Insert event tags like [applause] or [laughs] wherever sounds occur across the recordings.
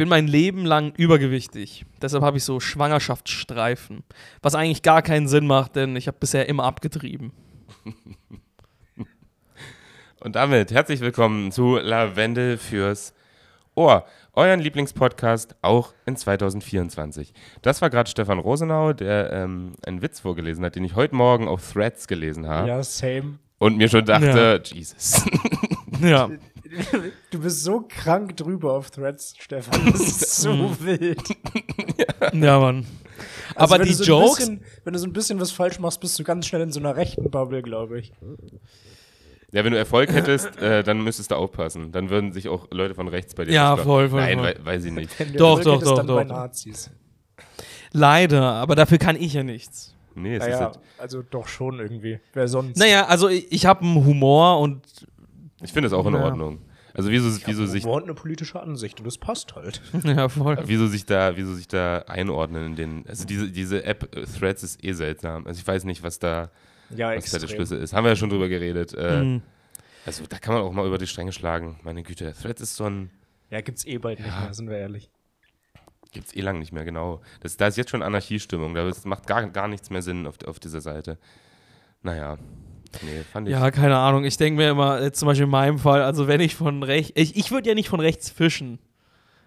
bin mein Leben lang übergewichtig. Deshalb habe ich so Schwangerschaftsstreifen. Was eigentlich gar keinen Sinn macht, denn ich habe bisher immer abgetrieben. [laughs] Und damit herzlich willkommen zu Lavendel fürs Ohr, euren Lieblingspodcast auch in 2024. Das war gerade Stefan Rosenau, der ähm, einen Witz vorgelesen hat, den ich heute Morgen auf Threads gelesen habe. Ja, same. Und mir schon dachte, Jesus. [laughs] Ja. Du bist so krank drüber auf Threads, Stefan. Das [laughs] ist so wild. ja, Mann. Also Aber die so Jokes. Bisschen, wenn du so ein bisschen was falsch machst, bist du ganz schnell in so einer rechten Bubble, glaube ich. Ja, wenn du Erfolg hättest, äh, dann müsstest du aufpassen. Dann würden sich auch Leute von rechts bei dir Ja, voll, voll, Nein, voll. wei- weiß ich nicht. Wenn du Doch, Erfolg doch, hättest, doch, dann doch. Nazis. Leider, aber dafür kann ich ja nichts. Nee, es ist Naja, halt, also doch schon irgendwie. Wer sonst? Naja, also ich, ich habe einen Humor und ich finde es auch in Ja. Ordnung. Also wieso, wieso, sich, und eine politische Ansicht und das passt halt. [laughs] ja, voll. wieso sich da, wieso sich da einordnen in den. Also diese, diese App äh, Threads ist eh seltsam. Also ich weiß nicht, was da, Ja, was da der. Schlüssel ist. Haben wir ja schon drüber geredet. Äh, Mhm. Also da kann man auch mal über die Stränge schlagen. Meine Güte, Threads ist so ein. Ja, gibt's eh bald nicht mehr, sind wir ehrlich. Gibt's eh lang nicht mehr, genau. Das, da ist jetzt schon Anarchiestimmung. Da ist, macht gar, gar nichts mehr Sinn auf, auf dieser Seite. Naja. Nee, fand ich. Ja, keine Ahnung. Ich denke mir immer, jetzt zum Beispiel in meinem Fall, also wenn ich von rechts, ich, ich würde ja nicht von rechts fischen,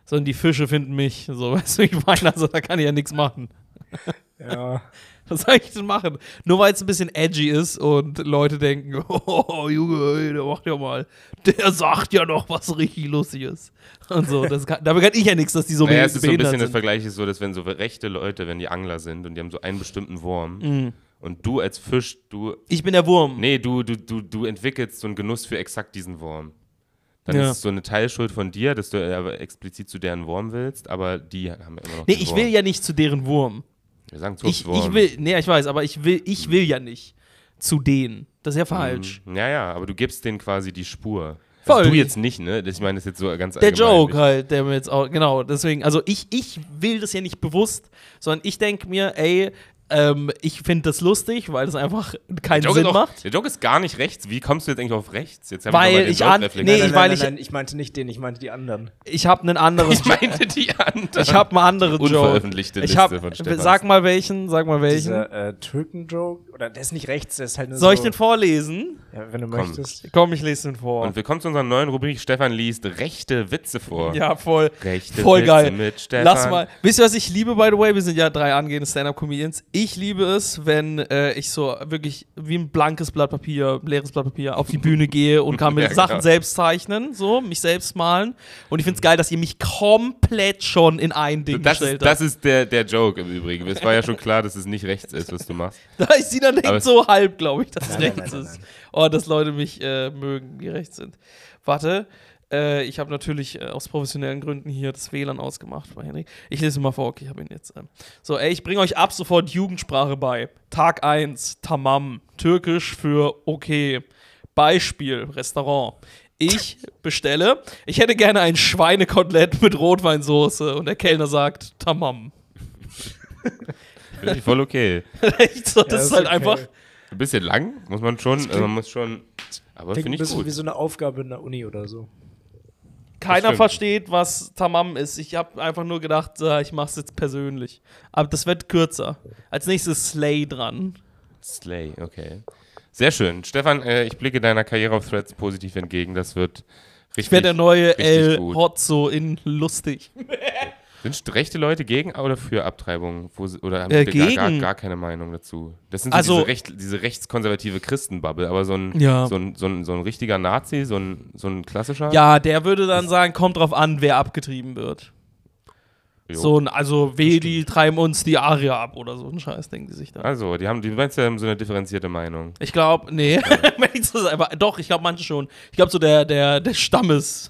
sondern die Fische finden mich. So, [laughs] weißt du, wie ich meine, also da kann ich ja nichts machen. [laughs] Ja. Was soll ich denn machen? Nur weil es ein bisschen edgy ist und Leute denken, [laughs] oh, Junge, ey, der macht ja mal, der sagt ja noch was richtig Lustiges. Und so, das kann, damit kann ich ja nichts, dass die so Naja, es ist so ein bisschen, das sind. Vergleich ist so, dass wenn so rechte Leute, wenn die Angler sind und die haben so einen bestimmten Wurm Mhm. Und du als Fisch, du, Ich bin der Wurm. nee, du, du, du, du entwickelst so einen Genuss für exakt diesen Wurm. Dann Ja. ist es so eine Teilschuld von dir, dass du aber explizit zu deren Wurm willst, aber die haben immer noch Nee, ich Wurm. will ja nicht zu deren Wurm. Wir sagen Ich, Zuchtwurm. ich will, nee, ich weiß, aber ich will, ich will ja nicht zu denen. Das ist ja falsch. Ja, ja, aber du gibst denen quasi die Spur. Voll. Also du jetzt nicht, ne? Ich meine, das ist jetzt so ganz Der. Joke halt, der mir jetzt auch, genau, deswegen, also ich, ich will das ja nicht bewusst, sondern ich denke mir, ey, ähm, ich finde das lustig, weil das einfach keinen Joke, Sinn auch, macht. der Joke ist gar nicht rechts. Wie kommst du jetzt eigentlich auf rechts? Jetzt hab ich Weil ich Joke an- nee, nein, ich- nein, weil nein, ich- nein, ich meinte nicht den, ich meinte die anderen. Ich habe einen anderen Ich meinte die anderen. Ich habe einen anderen Joke. Unveröffentlichte Ich Liste hab, von Stefan. sag mal welchen, sag mal welchen. Dieser äh, Türken-Joke, oder der ist nicht rechts, der ist halt nur Soll ich so, den vorlesen? Ja, wenn du Komm. möchtest. Komm, ich lese den vor. Und willkommen zu unserer neuen Rubrik. Stefan liest rechte Witze vor. ja, voll. Rechte Voll Witze geil. mit Stefan. Lass mal. Wisst ihr, was ich liebe, by the way? Wir sind ja drei angehende Stand-Up-Comedians. Ich liebe es, wenn äh, ich so wirklich wie ein blankes Blatt Papier, leeres Blatt Papier auf die Bühne gehe und kann [laughs] mir Ja, Sachen genau. selbst zeichnen, so, mich selbst malen. Und ich finde es geil, dass ihr mich komplett schon in ein Ding Das gestellt ist, das ist der, der Joke im Übrigen. Es war ja schon klar, dass es nicht rechts ist, was du machst. [laughs] Da ist sie dann denkt es- so halb, glaube ich, dass es Nein, nein, rechts nein, nein, ist. Oh, dass Leute mich äh, mögen, die rechts sind. Warte, äh, ich habe natürlich äh, aus professionellen Gründen hier das WLAN ausgemacht bei Henry. Ich lese mal vor, okay, ich habe ihn jetzt. ähm. So, ey, ich bringe euch ab sofort Jugendsprache bei. Tag 1, Tamam. Türkisch für okay. Beispiel, Restaurant. Ich bestelle, ich hätte gerne ein Schweinekotelett mit Rotweinsoße und der Kellner sagt Tamam. Finde ich voll okay. [laughs] So, das Ja, ist ist halt okay. einfach. Ein bisschen lang, muss man schon. Also man muss schon. Aber Klingt finde ein ich bisschen gut. wie so eine Aufgabe in der Uni oder so. Keiner versteht, was Tamam ist. Ich habe einfach nur gedacht, äh, ich mache es jetzt persönlich. Aber das wird kürzer. Als nächstes Slay dran. Slay, okay. Sehr schön. Stefan, äh, ich blicke deiner Karriere auf Threads positiv entgegen. Das wird richtig. Ich werde der neue El. Hotzo in lustig. [laughs] Sind rechte Leute gegen oder für Abtreibung? Wo oder haben Äh, die gar, gar, gar keine Meinung dazu? Das sind so Also- diese, recht, diese rechtskonservative Christenbubble, aber so ein, Ja. so, ein, so, ein, so ein richtiger Nazi, so ein, so ein klassischer? Ja, der würde dann sagen, kommt drauf an, wer abgetrieben wird. Jo. So ein, also weh, die treiben uns die Arier ab oder so ein Scheiß, denken die sich da. Also, die haben, die meinst ja, haben so eine differenzierte Meinung. Ich glaube, nee, [laughs] einfach, doch, ich glaube manche schon. Ich glaube so der, der, der Stammes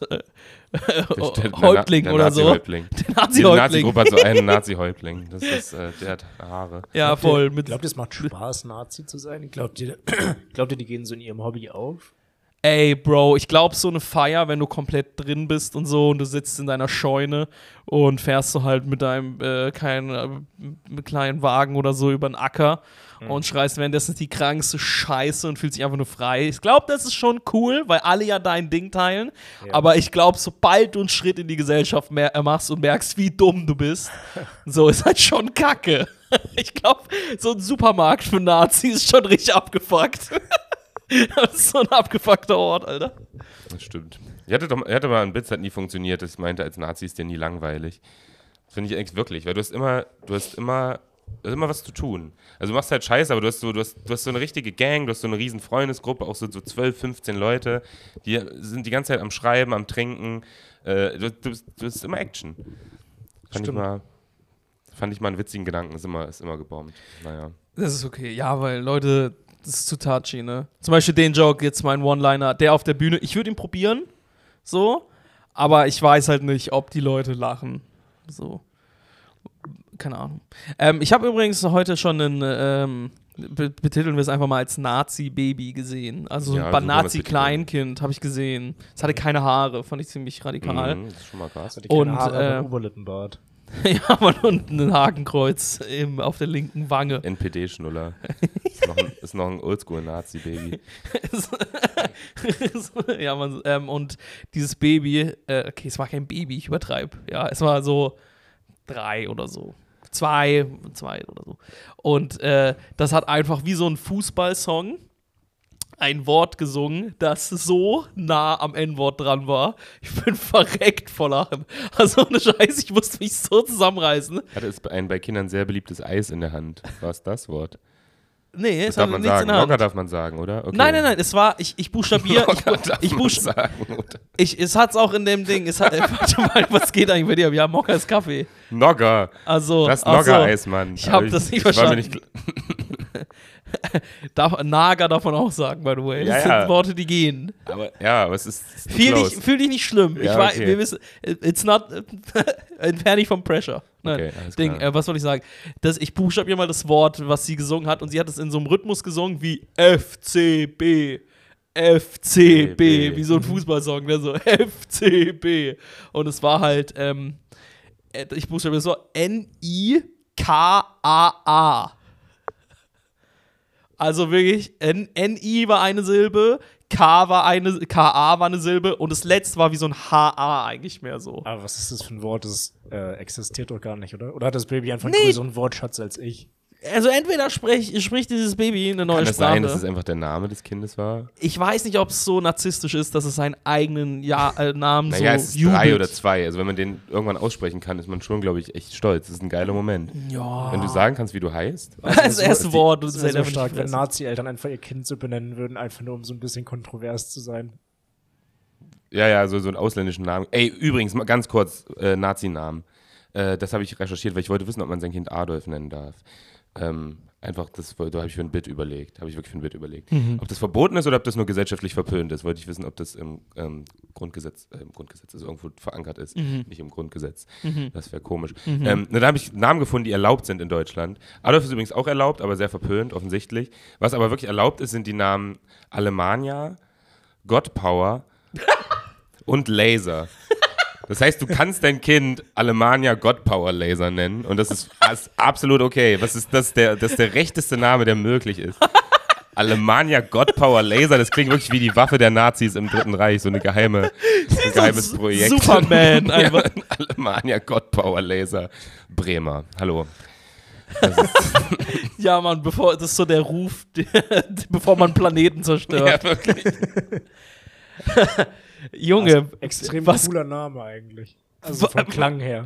der Häuptling oder der so. Nazi-Häuptling. Der Nazi-Häuptling. Nazi-Gruppe hat so einen Nazi-Häuptling. Das ist, äh, der hat Haare. Ja, voll. Mit, Glaubt ihr, es macht Spaß, Nazi zu sein? Glaubt ihr, glaubt ihr, die gehen so in ihrem Hobby auf? Ey, Bro, ich glaube, so eine Feier, wenn du komplett drin bist und so und du sitzt in deiner Scheune und fährst du halt mit deinem äh, keinen, äh, kleinen Wagen oder so über den Acker und schreist währenddessen die krankste Scheiße und fühlst dich einfach nur frei. Ich glaube, das ist schon cool, weil alle ja dein Ding teilen. Ja. Aber ich glaube, sobald du einen Schritt in die Gesellschaft äh, machst und merkst, wie dumm du bist, [laughs] so ist halt schon Kacke. [laughs] Ich glaube, so ein Supermarkt für Nazis ist schon richtig abgefuckt. [laughs] [laughs] Das ist so ein abgefuckter Ort, Alter. Das stimmt. Ich hatte, doch, ich hatte mal einen Witz, hat nie funktioniert. Ich meinte, als Nazi ist dir nie langweilig. Das finde ich eigentlich wirklich, weil du hast immer, du hast immer, du hast immer was zu tun. Also du machst halt Scheiße, aber du hast so, du hast, du hast so eine richtige Gang, du hast so eine riesen Freundesgruppe, auch so, so 12, 15 Leute, die sind die ganze Zeit am Schreiben, am Trinken. Äh, du, du, du hast immer Action. Fand ich, Stimmt. mal, fand ich mal einen witzigen Gedanken, ist immer, ist immer gebombt. Naja. Das ist okay, ja, weil Leute, das ist zu touchy, ne? Zum Beispiel den Joke, jetzt mein One-Liner, der auf der Bühne, ich würde ihn probieren, so, aber ich weiß halt nicht, ob die Leute lachen, so. Keine Ahnung. Ähm, ich habe übrigens heute schon einen, ähm, be betiteln wir es einfach mal als Nazi-Baby gesehen. Also Ja, ein Nazi-Kleinkind habe ich gesehen. Es hatte keine Haare, fand ich ziemlich radikal. Mhm, das ist schon mal krass. Hatte keine Und, Haare, äh, einen Oberlippenbart. [laughs] ja, man, und ein Hakenkreuz im, auf der linken Wange. NPD-Schnuller. ist, noch ein- ist noch ein Oldschool-Nazi-Baby. [laughs] Ja, man, ähm, und dieses Baby, äh, okay, es war kein Baby, ich übertreibe. Ja, es war so drei oder so. Zwei, zwei oder so. Und äh, das hat einfach wie so ein Fußballsong ein Wort gesungen, das so nah am N-Wort dran war. Ich bin [laughs] verreckt vor Lachen. Also ohne Scheiß, ich musste mich so zusammenreißen. Hatte es ein bei Kindern sehr beliebtes Eis in der Hand. War es das Wort? Nee, Das es darf man nichts in sagen. der Hand. Locker darf man sagen, oder? Okay. Nein, nein, nein, es war, ich, ich buchstabiere, [laughs] ich, Locker darf ich, man buchst- sagen, oder? ich, es hat's auch in dem Ding, es hat, [laughs] warte mal, was geht eigentlich bei dir? Ja, Mokka ist Kaffee. Nogger. Also, Das. Nogger-Eis, Mann. Ich hab das nicht ich verstanden. Nicht, [laughs] Darf, Nager darf man auch sagen, by the way. Das Ja, sind ja. Worte, die gehen. aber ja, aber es ist. Fühl dich, fühl dich nicht schlimm. ich Ja, weiß, okay. wir wissen, it's not, [laughs] entferne dich vom Pressure. Nein. Okay, Ding, äh, was soll ich sagen? Das, ich buchstabiere mal das Wort, was sie gesungen hat, und sie hat es in so einem Rhythmus gesungen wie FCB. FCB, B. wie so ein Fußballsong, ne? so [laughs] FCB. Und es war halt, ähm, äh, ich buchstabiere so N-I-K-A-A. Also wirklich, N- N-I war eine Silbe, K war eine, K-A war eine Silbe und das letzte war wie so ein H-A eigentlich mehr so. Aber was ist das für ein Wort? Das äh, existiert doch gar nicht, oder? Oder hat das Baby einfach einen Nee. größeren Wortschatz als ich? Also entweder sprech, spricht dieses Baby eine neue Kann es Sprache. sein, dass es einfach der Name des Kindes war? ich weiß nicht, ob es so narzisstisch ist, dass es seinen eigenen ja äh, Namen Naja, so es ist jubelt. drei oder zwei. Also wenn man den irgendwann aussprechen kann, ist man schon, glaube ich, echt stolz. Das ist ein geiler Moment. Ja. Wenn du sagen kannst, wie du heißt. [laughs] das erste Wort und Das so selber nicht stark, wenn. Nazi-Eltern einfach ihr Kind so benennen würden, einfach nur um so ein bisschen kontrovers zu sein. Ja, ja, so, so einen ausländischen Namen. Ey, übrigens, mal ganz kurz, äh, Nazi-Namen. Äh, das habe ich recherchiert, weil ich wollte wissen, ob man sein Kind Adolf nennen darf. Ähm, einfach, das da habe ich für ein Bit überlegt. Habe ich wirklich für ein Bit überlegt. Mhm. Ob das verboten ist oder ob das nur gesellschaftlich verpönt ist, wollte ich wissen, ob das im ähm, Grundgesetz, äh, im Grundgesetz also irgendwo verankert ist, Mhm. nicht im Grundgesetz. Das wäre komisch. Ähm, na, da habe ich Namen gefunden, die erlaubt sind in Deutschland. Adolf ist übrigens auch erlaubt, aber sehr verpönt, offensichtlich. Was aber wirklich erlaubt ist, sind die Namen Alemannia, Godpower [laughs] und Laser. Das heißt, du kannst dein Kind Alemannia Godpower Laser nennen und das ist, ist absolut okay. Was ist das? Der, das ist der rechteste Name, der möglich ist. Alemannia Godpower Laser, das klingt wirklich wie die Waffe der Nazis im Dritten Reich, so eine geheime, ein geheimes So Projekt. Superman ja, einfach. Alemannia Godpower Laser. Bremer. Hallo. [laughs] Ja, Mann, bevor, das ist so der Ruf, [laughs] bevor man Planeten zerstört. Ja, wirklich. [laughs] Junge, Extrem was, cooler Name eigentlich. Also vom Klang her.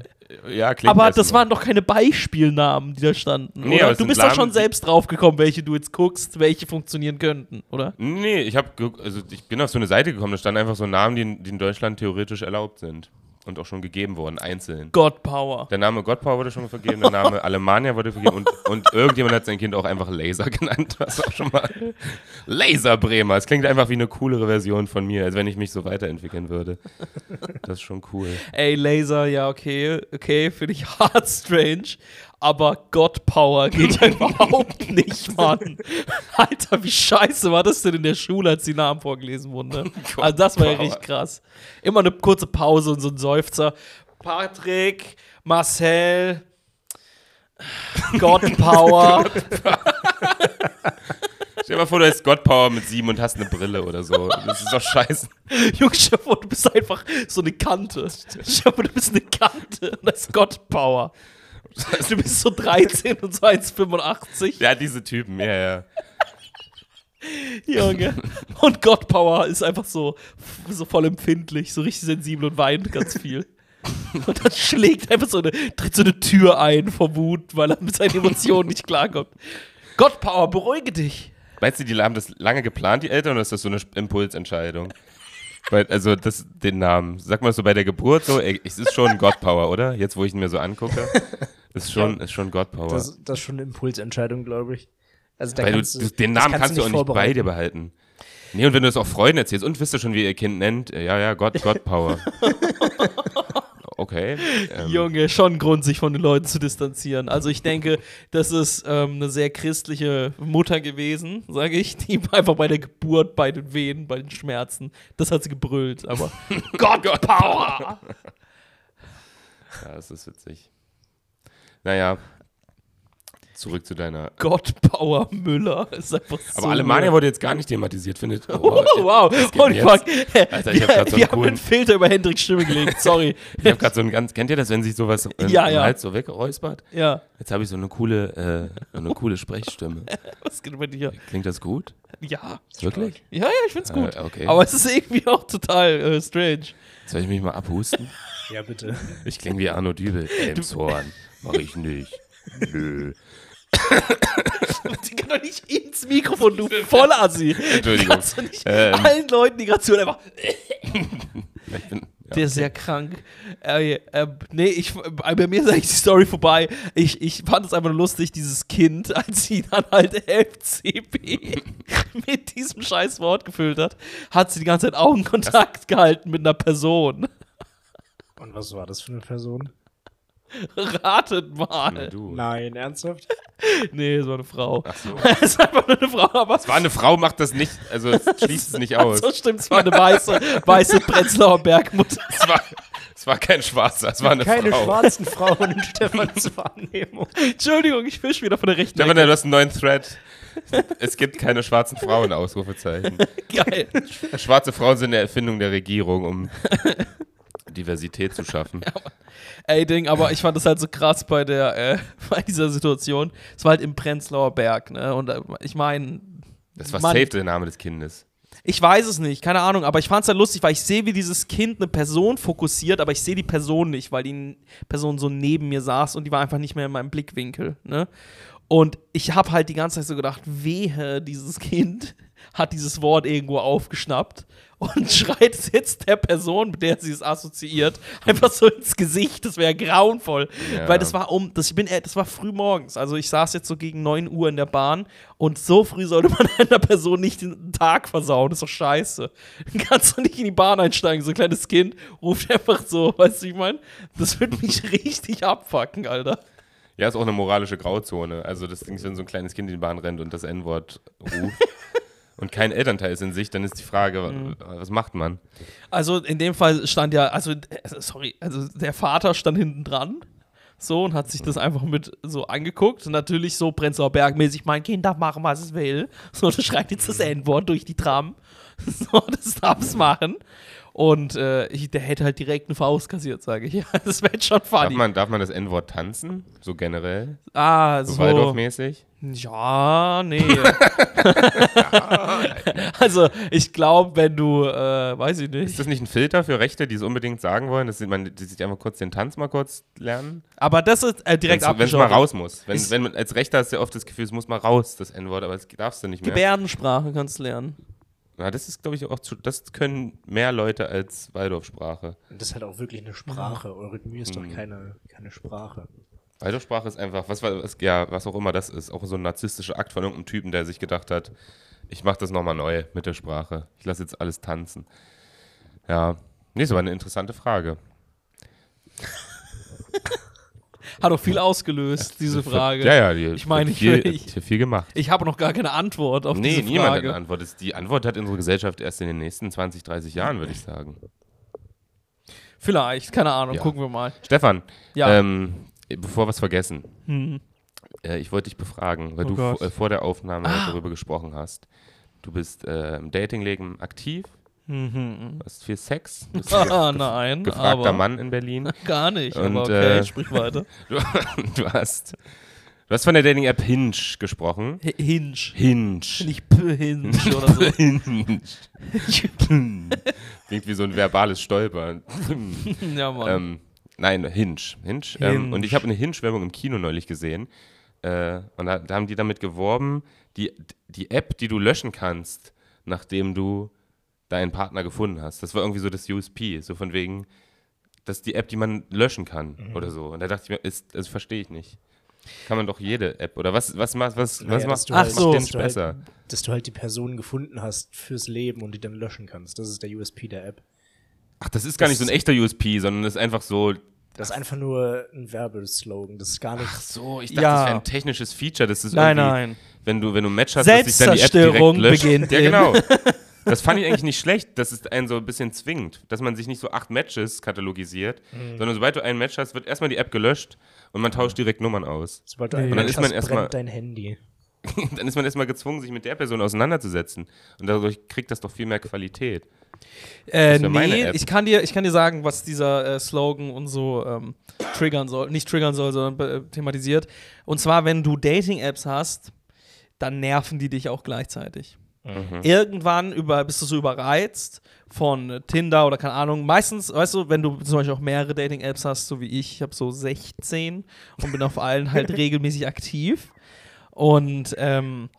Ja, klingt aber das mal. waren doch keine Beispielnamen, die da standen. Nee, oder? Du bist doch schon selbst draufgekommen, welche du jetzt guckst, welche funktionieren könnten, oder? Nee, ich habe also ich bin auf so eine Seite gekommen, da standen einfach so Namen, die, die in Deutschland theoretisch erlaubt sind und auch schon gegeben wurden, einzeln. God Power. Der Name Godpower wurde schon vergeben, der Name [laughs] Alemannia wurde vergeben und, und irgendjemand hat sein Kind auch einfach Laser genannt, was auch schon mal Laser Bremer. Es klingt einfach wie eine coolere Version von mir, als wenn ich mich so weiterentwickeln würde. Das ist schon cool. Ey, Laser, ja, okay, okay, finde ich [laughs] hart strange. Aber God Power geht ja [laughs] überhaupt nicht, Mann. Alter, wie scheiße war das denn in der Schule, als die Namen vorgelesen wurden? Ne? [laughs] Also das war ja richtig krass. Immer eine kurze Pause und so ein Seufzer. Patrick, Marcel, God Power. [laughs] Stell dir mal vor, du hast God Power mit sieben und hast eine Brille oder so. Das ist doch scheiße. Junge, stell vor, du bist einfach so eine Kante. Stell vor, du bist eine Kante und das ist God Power. [laughs] Du bist so 13 und so 1,85. Ja, diese Typen, ja, ja. Junge. Und God Power ist einfach so, so voll empfindlich, so richtig sensibel und weint ganz viel. Und dann schlägt einfach so eine, tritt so eine Tür ein vor Wut, weil er mit seinen Emotionen nicht klarkommt. God Power, beruhige dich. Meinst du, die haben das lange geplant, die Eltern, oder ist das so eine Impulsentscheidung? Weil, also, das, den Namen. Sag mal so bei der Geburt so, ey, es ist schon God Power, oder? Jetzt, wo ich ihn mir so angucke. Ist schon, ist schon God Power. Das, das ist schon eine Impulsentscheidung, glaube ich. Also da Weil du, kannst du, den Namen kannst, du auch nicht bei vorbereiten. dir behalten. Nee, und wenn du das auch Freunden erzählst, und wisst ihr schon, wie ihr Kind nennt? Ja, ja, God, God Power. [laughs] Okay. Ähm, Junge, schon ein Grund, sich von den Leuten zu distanzieren. Also ich denke, das ist ähm, eine sehr christliche Mutter gewesen, sage ich, die [laughs] einfach bei der Geburt, bei den Wehen, bei den Schmerzen, das hat sie gebrüllt, aber [laughs] God, God Power! Ja, das ist witzig. Naja, zurück zu deiner. God Power Müller [laughs] ist einfach so. Aber Alemania wurde jetzt gar nicht thematisiert, findet. Oh, [laughs] wow, geht und denn fuck, Alter, ich wir, hab grad so einen wir haben coolen- einen Filter über Hendriks Stimme gelegt, sorry. Ich habe gerade so ein ganz. Kennt ihr das, wenn sich sowas im, Ja, ja. Hals so wegräuspert? ja, Jetzt habe ich so eine coole, äh, eine coole Sprechstimme. [laughs] was geht bei dir? Klingt das gut? Ja, Wirklich? ja, ja, ich find's gut. Äh, okay. Aber es ist irgendwie auch total äh, strange. Soll ich mich mal abhusten? Ja, bitte. Ich klinge wie Arno Dübel. Elmshorn. Mach ich nicht. Nö. [laughs] Die kann doch nicht ins Mikrofon, du Vollassi. Entschuldigung. Kannst du nicht Ähm. allen Leuten die Gration einfach. [laughs] Ich bin, ja. Der ist sehr krank. Äh, äh, nee, ich, äh, bei mir ist eigentlich die Story vorbei. Ich, ich fand es einfach nur lustig, dieses Kind, [laughs] als sie dann halt FCB mit diesem scheiß Wort gefüllt hat, hat sie die ganze Zeit Augenkontakt gehalten mit einer Person. Und was war das für eine Person? [laughs] Ratet mal. Du. Nein, ernsthaft? [laughs] Nee, es war eine Frau. Ach so. [laughs] Es ist einfach nur eine Frau, aber War eine Frau, macht das nicht, also es schließt es nicht aus. so stimmt, es war eine weiße, weiße Prenzlauer Bergmutter. Es war, es war kein Schwarzer, es war eine Keine Frau. schwarzen Frauen in Stefans Wahrnehmung. Entschuldigung, ich fisch wieder von der rechten Stefan, Ecke. du hast einen neuen Thread. Es gibt keine schwarzen Frauen, Ausrufezeichen. Geil. Schwarze Frauen sind eine Erfindung der Regierung, um Diversität zu schaffen. [laughs] Ey, Ding, aber ich fand das halt so krass bei der, äh, [laughs] bei dieser Situation. Es war halt im Prenzlauer Berg, ne? Und äh, ich meine, Das war Mann. safe der Name des Kindes. ich weiß es nicht, keine Ahnung, aber ich fand es halt lustig, weil ich sehe, wie dieses Kind eine Person fokussiert, aber ich sehe die Person nicht, weil die Person so neben mir saß und die war einfach nicht mehr in meinem Blickwinkel, ne? Und ich habe halt die ganze Zeit so gedacht, wehe, dieses Kind hat dieses Wort irgendwo aufgeschnappt und [laughs] schreit es jetzt der Person, mit der sie es assoziiert, einfach so ins Gesicht. Das wäre grauenvoll. Ja. Weil das war um, das, ich bin, äh, das war früh morgens. Also ich saß jetzt so gegen 9 Uhr in der Bahn und so früh sollte man [laughs] einer Person nicht den Tag versauen. Das ist doch scheiße. Dann kannst du nicht in die Bahn einsteigen. So ein kleines Kind ruft einfach so, [laughs] weißt du, wie ich meine? Das wird mich richtig abfucken, Alter. Ja, ist auch eine moralische Grauzone. Also das Ding ist, wenn so ein kleines Kind in die Bahn rennt und das N-Wort ruft und kein Elternteil ist in sich, dann ist die Frage, Mhm. was macht man? Also in dem Fall stand ja, also, äh, sorry, also der Vater stand hinten dran. So und hat sich das einfach mit so angeguckt. Und natürlich so Prenzlauer Berg-mäßig, mein Kind darf machen, was es will. So, das schreibt jetzt das N-Wort durch die Tram. [laughs] So, das darf es machen. Und äh, ich, der hätte halt direkt eine Faust kassiert, sage ich. [laughs] Ja, das wäre schon Darf funny. man, darf man das N-Wort tanzen? So generell? ah, So, so. Waldorf-mäßig? Ja, nee. [laughs] also, ich glaube, wenn du, äh, weiß ich Ist nicht. das nicht ein Filter für Rechte, die es unbedingt sagen wollen, dass sie, man, die sich einfach kurz den Tanz mal kurz lernen? Aber das ist äh, direkt Wenn es mal raus muss. Wenn, Ist- wenn man, als Rechter hast du ja oft das Gefühl, es muss mal raus, das N-Wort, aber das darfst du nicht mehr. Gebärdensprache kannst du lernen. Ja, das ist, glaube ich, auch zu, das können mehr Leute als Waldorfsprache. Und das ist halt auch wirklich eine Sprache. Eurythmie ist doch Mhm. keine, keine Sprache. Waldorfsprache ist einfach, was, was, ja, was auch immer das ist, auch so ein narzisstischer Akt von irgendeinem Typen, der sich gedacht hat, ich mache das nochmal neu mit der Sprache. Ich lasse jetzt alles tanzen. Ja, nee, ist aber eine interessante Frage. [laughs] Hat doch viel ausgelöst, diese Frage. Ja, ja, die Ich meine, hat viel, ich- viel gemacht. Ich habe noch gar keine Antwort auf Nee, diese niemand hat Frage. eine Antwort. Die Antwort hat unsere Gesellschaft erst in den nächsten 20, 30 Jahren, würde ich sagen. Vielleicht, keine Ahnung, Ja. gucken wir mal. Stefan, Ja. ähm, bevor wir es vergessen, Hm. äh, ich wollte dich befragen, weil Oh du äh, vor der Aufnahme Ah. darüber gesprochen hast. Du bist äh, im Datingleben aktiv, Mhm. hast viel Sex, bist Ah, [laughs] ein nein, gefragter aber Mann in Berlin. [laughs] gar nicht. Und, aber okay, äh, sprich weiter. [laughs] Du, du hast, du hast von der Dating-App Hinge gesprochen. H- Hinge. Hinge. Nicht P-Hinge oder so. Hinge. Klingt wie so ein verbales Stolpern. ja, Mann. ähm, nein, Hinge. Hinge. Ähm, Hinge. und ich habe eine Hinge-Werbung im Kino neulich gesehen. Äh, und da, da haben die damit geworben, die, die App, die du löschen kannst, nachdem du deinen Partner gefunden hast. Das war irgendwie so das USP. So von wegen, das ist die App, die man löschen kann oder so. Und da dachte ich mir, ist, das verstehe ich nicht. Kann man doch jede App oder was, was, was, was, was Naja, dass macht du halt- so. dass Hinge du halt, besser? Dass du halt die Person gefunden hast fürs Leben und die dann löschen kannst. Das ist der USP der App. Ach, das ist gar nicht so ein echter USP, sondern das ist einfach so, Das ist einfach nur ein Werbeslogan. Das ist gar nicht. Ach so, ich dachte, Ja. das wäre ein technisches Feature. Das ist nein, irgendwie, nein. wenn du, wenn du ein Match hast, dass sich dann die App direkt löscht. beginnt Ja, genau. [laughs] Das fand ich eigentlich nicht schlecht, dass es einen so ein bisschen zwingt, dass man sich nicht so acht Matches katalogisiert, Mhm. sondern sobald du ein Match hast, wird erstmal die App gelöscht und man tauscht direkt Nummern aus. Sobald du dann Match ist man hast, erstmal- brennt dein Handy. [laughs] dann ist man erstmal gezwungen, sich mit der Person auseinanderzusetzen. Und dadurch kriegt das doch viel mehr Qualität. Äh, nee, ich kann, dir, ich kann dir sagen, was dieser äh, Slogan und so ähm, triggern soll. Nicht triggern soll, sondern äh, thematisiert. Und zwar, wenn du Dating-Apps hast, dann nerven die dich auch gleichzeitig. Mhm. Irgendwann über, bist du so überreizt von Tinder oder keine Ahnung. Meistens, weißt du, wenn du zum Beispiel auch mehrere Dating-Apps hast, so wie ich, ich habe so 16 und bin auf allen halt [laughs] regelmäßig aktiv. Und ähm,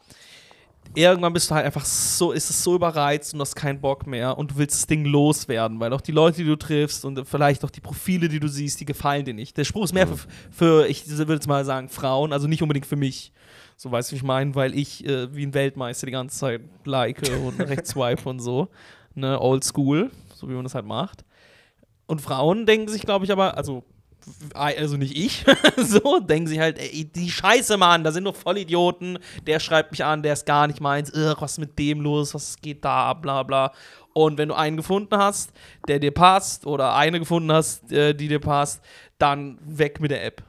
irgendwann bist du halt einfach so, ist es so überreizt und hast keinen Bock mehr und du willst das Ding loswerden, weil auch die Leute, die du triffst und vielleicht auch die Profile, die du siehst, die gefallen dir nicht. Der Spruch ist mehr Mhm. für, für, ich würde jetzt mal sagen, Frauen, also nicht unbedingt für mich. So weißt du, wie ich meine, weil ich äh, wie ein Weltmeister die ganze Zeit like und [laughs] rechts swipe und so. Ne, old school, so wie man das halt macht. Und Frauen denken sich, glaube ich, aber, also, also nicht ich, [laughs] so, denken sich halt, ey, die Scheiße, Mann, da sind doch Vollidioten, der schreibt mich an, der ist gar nicht meins, was ist mit dem los, was geht da, bla bla. Und wenn du einen gefunden hast, der dir passt, oder eine gefunden hast, äh, die dir passt, dann weg mit der App.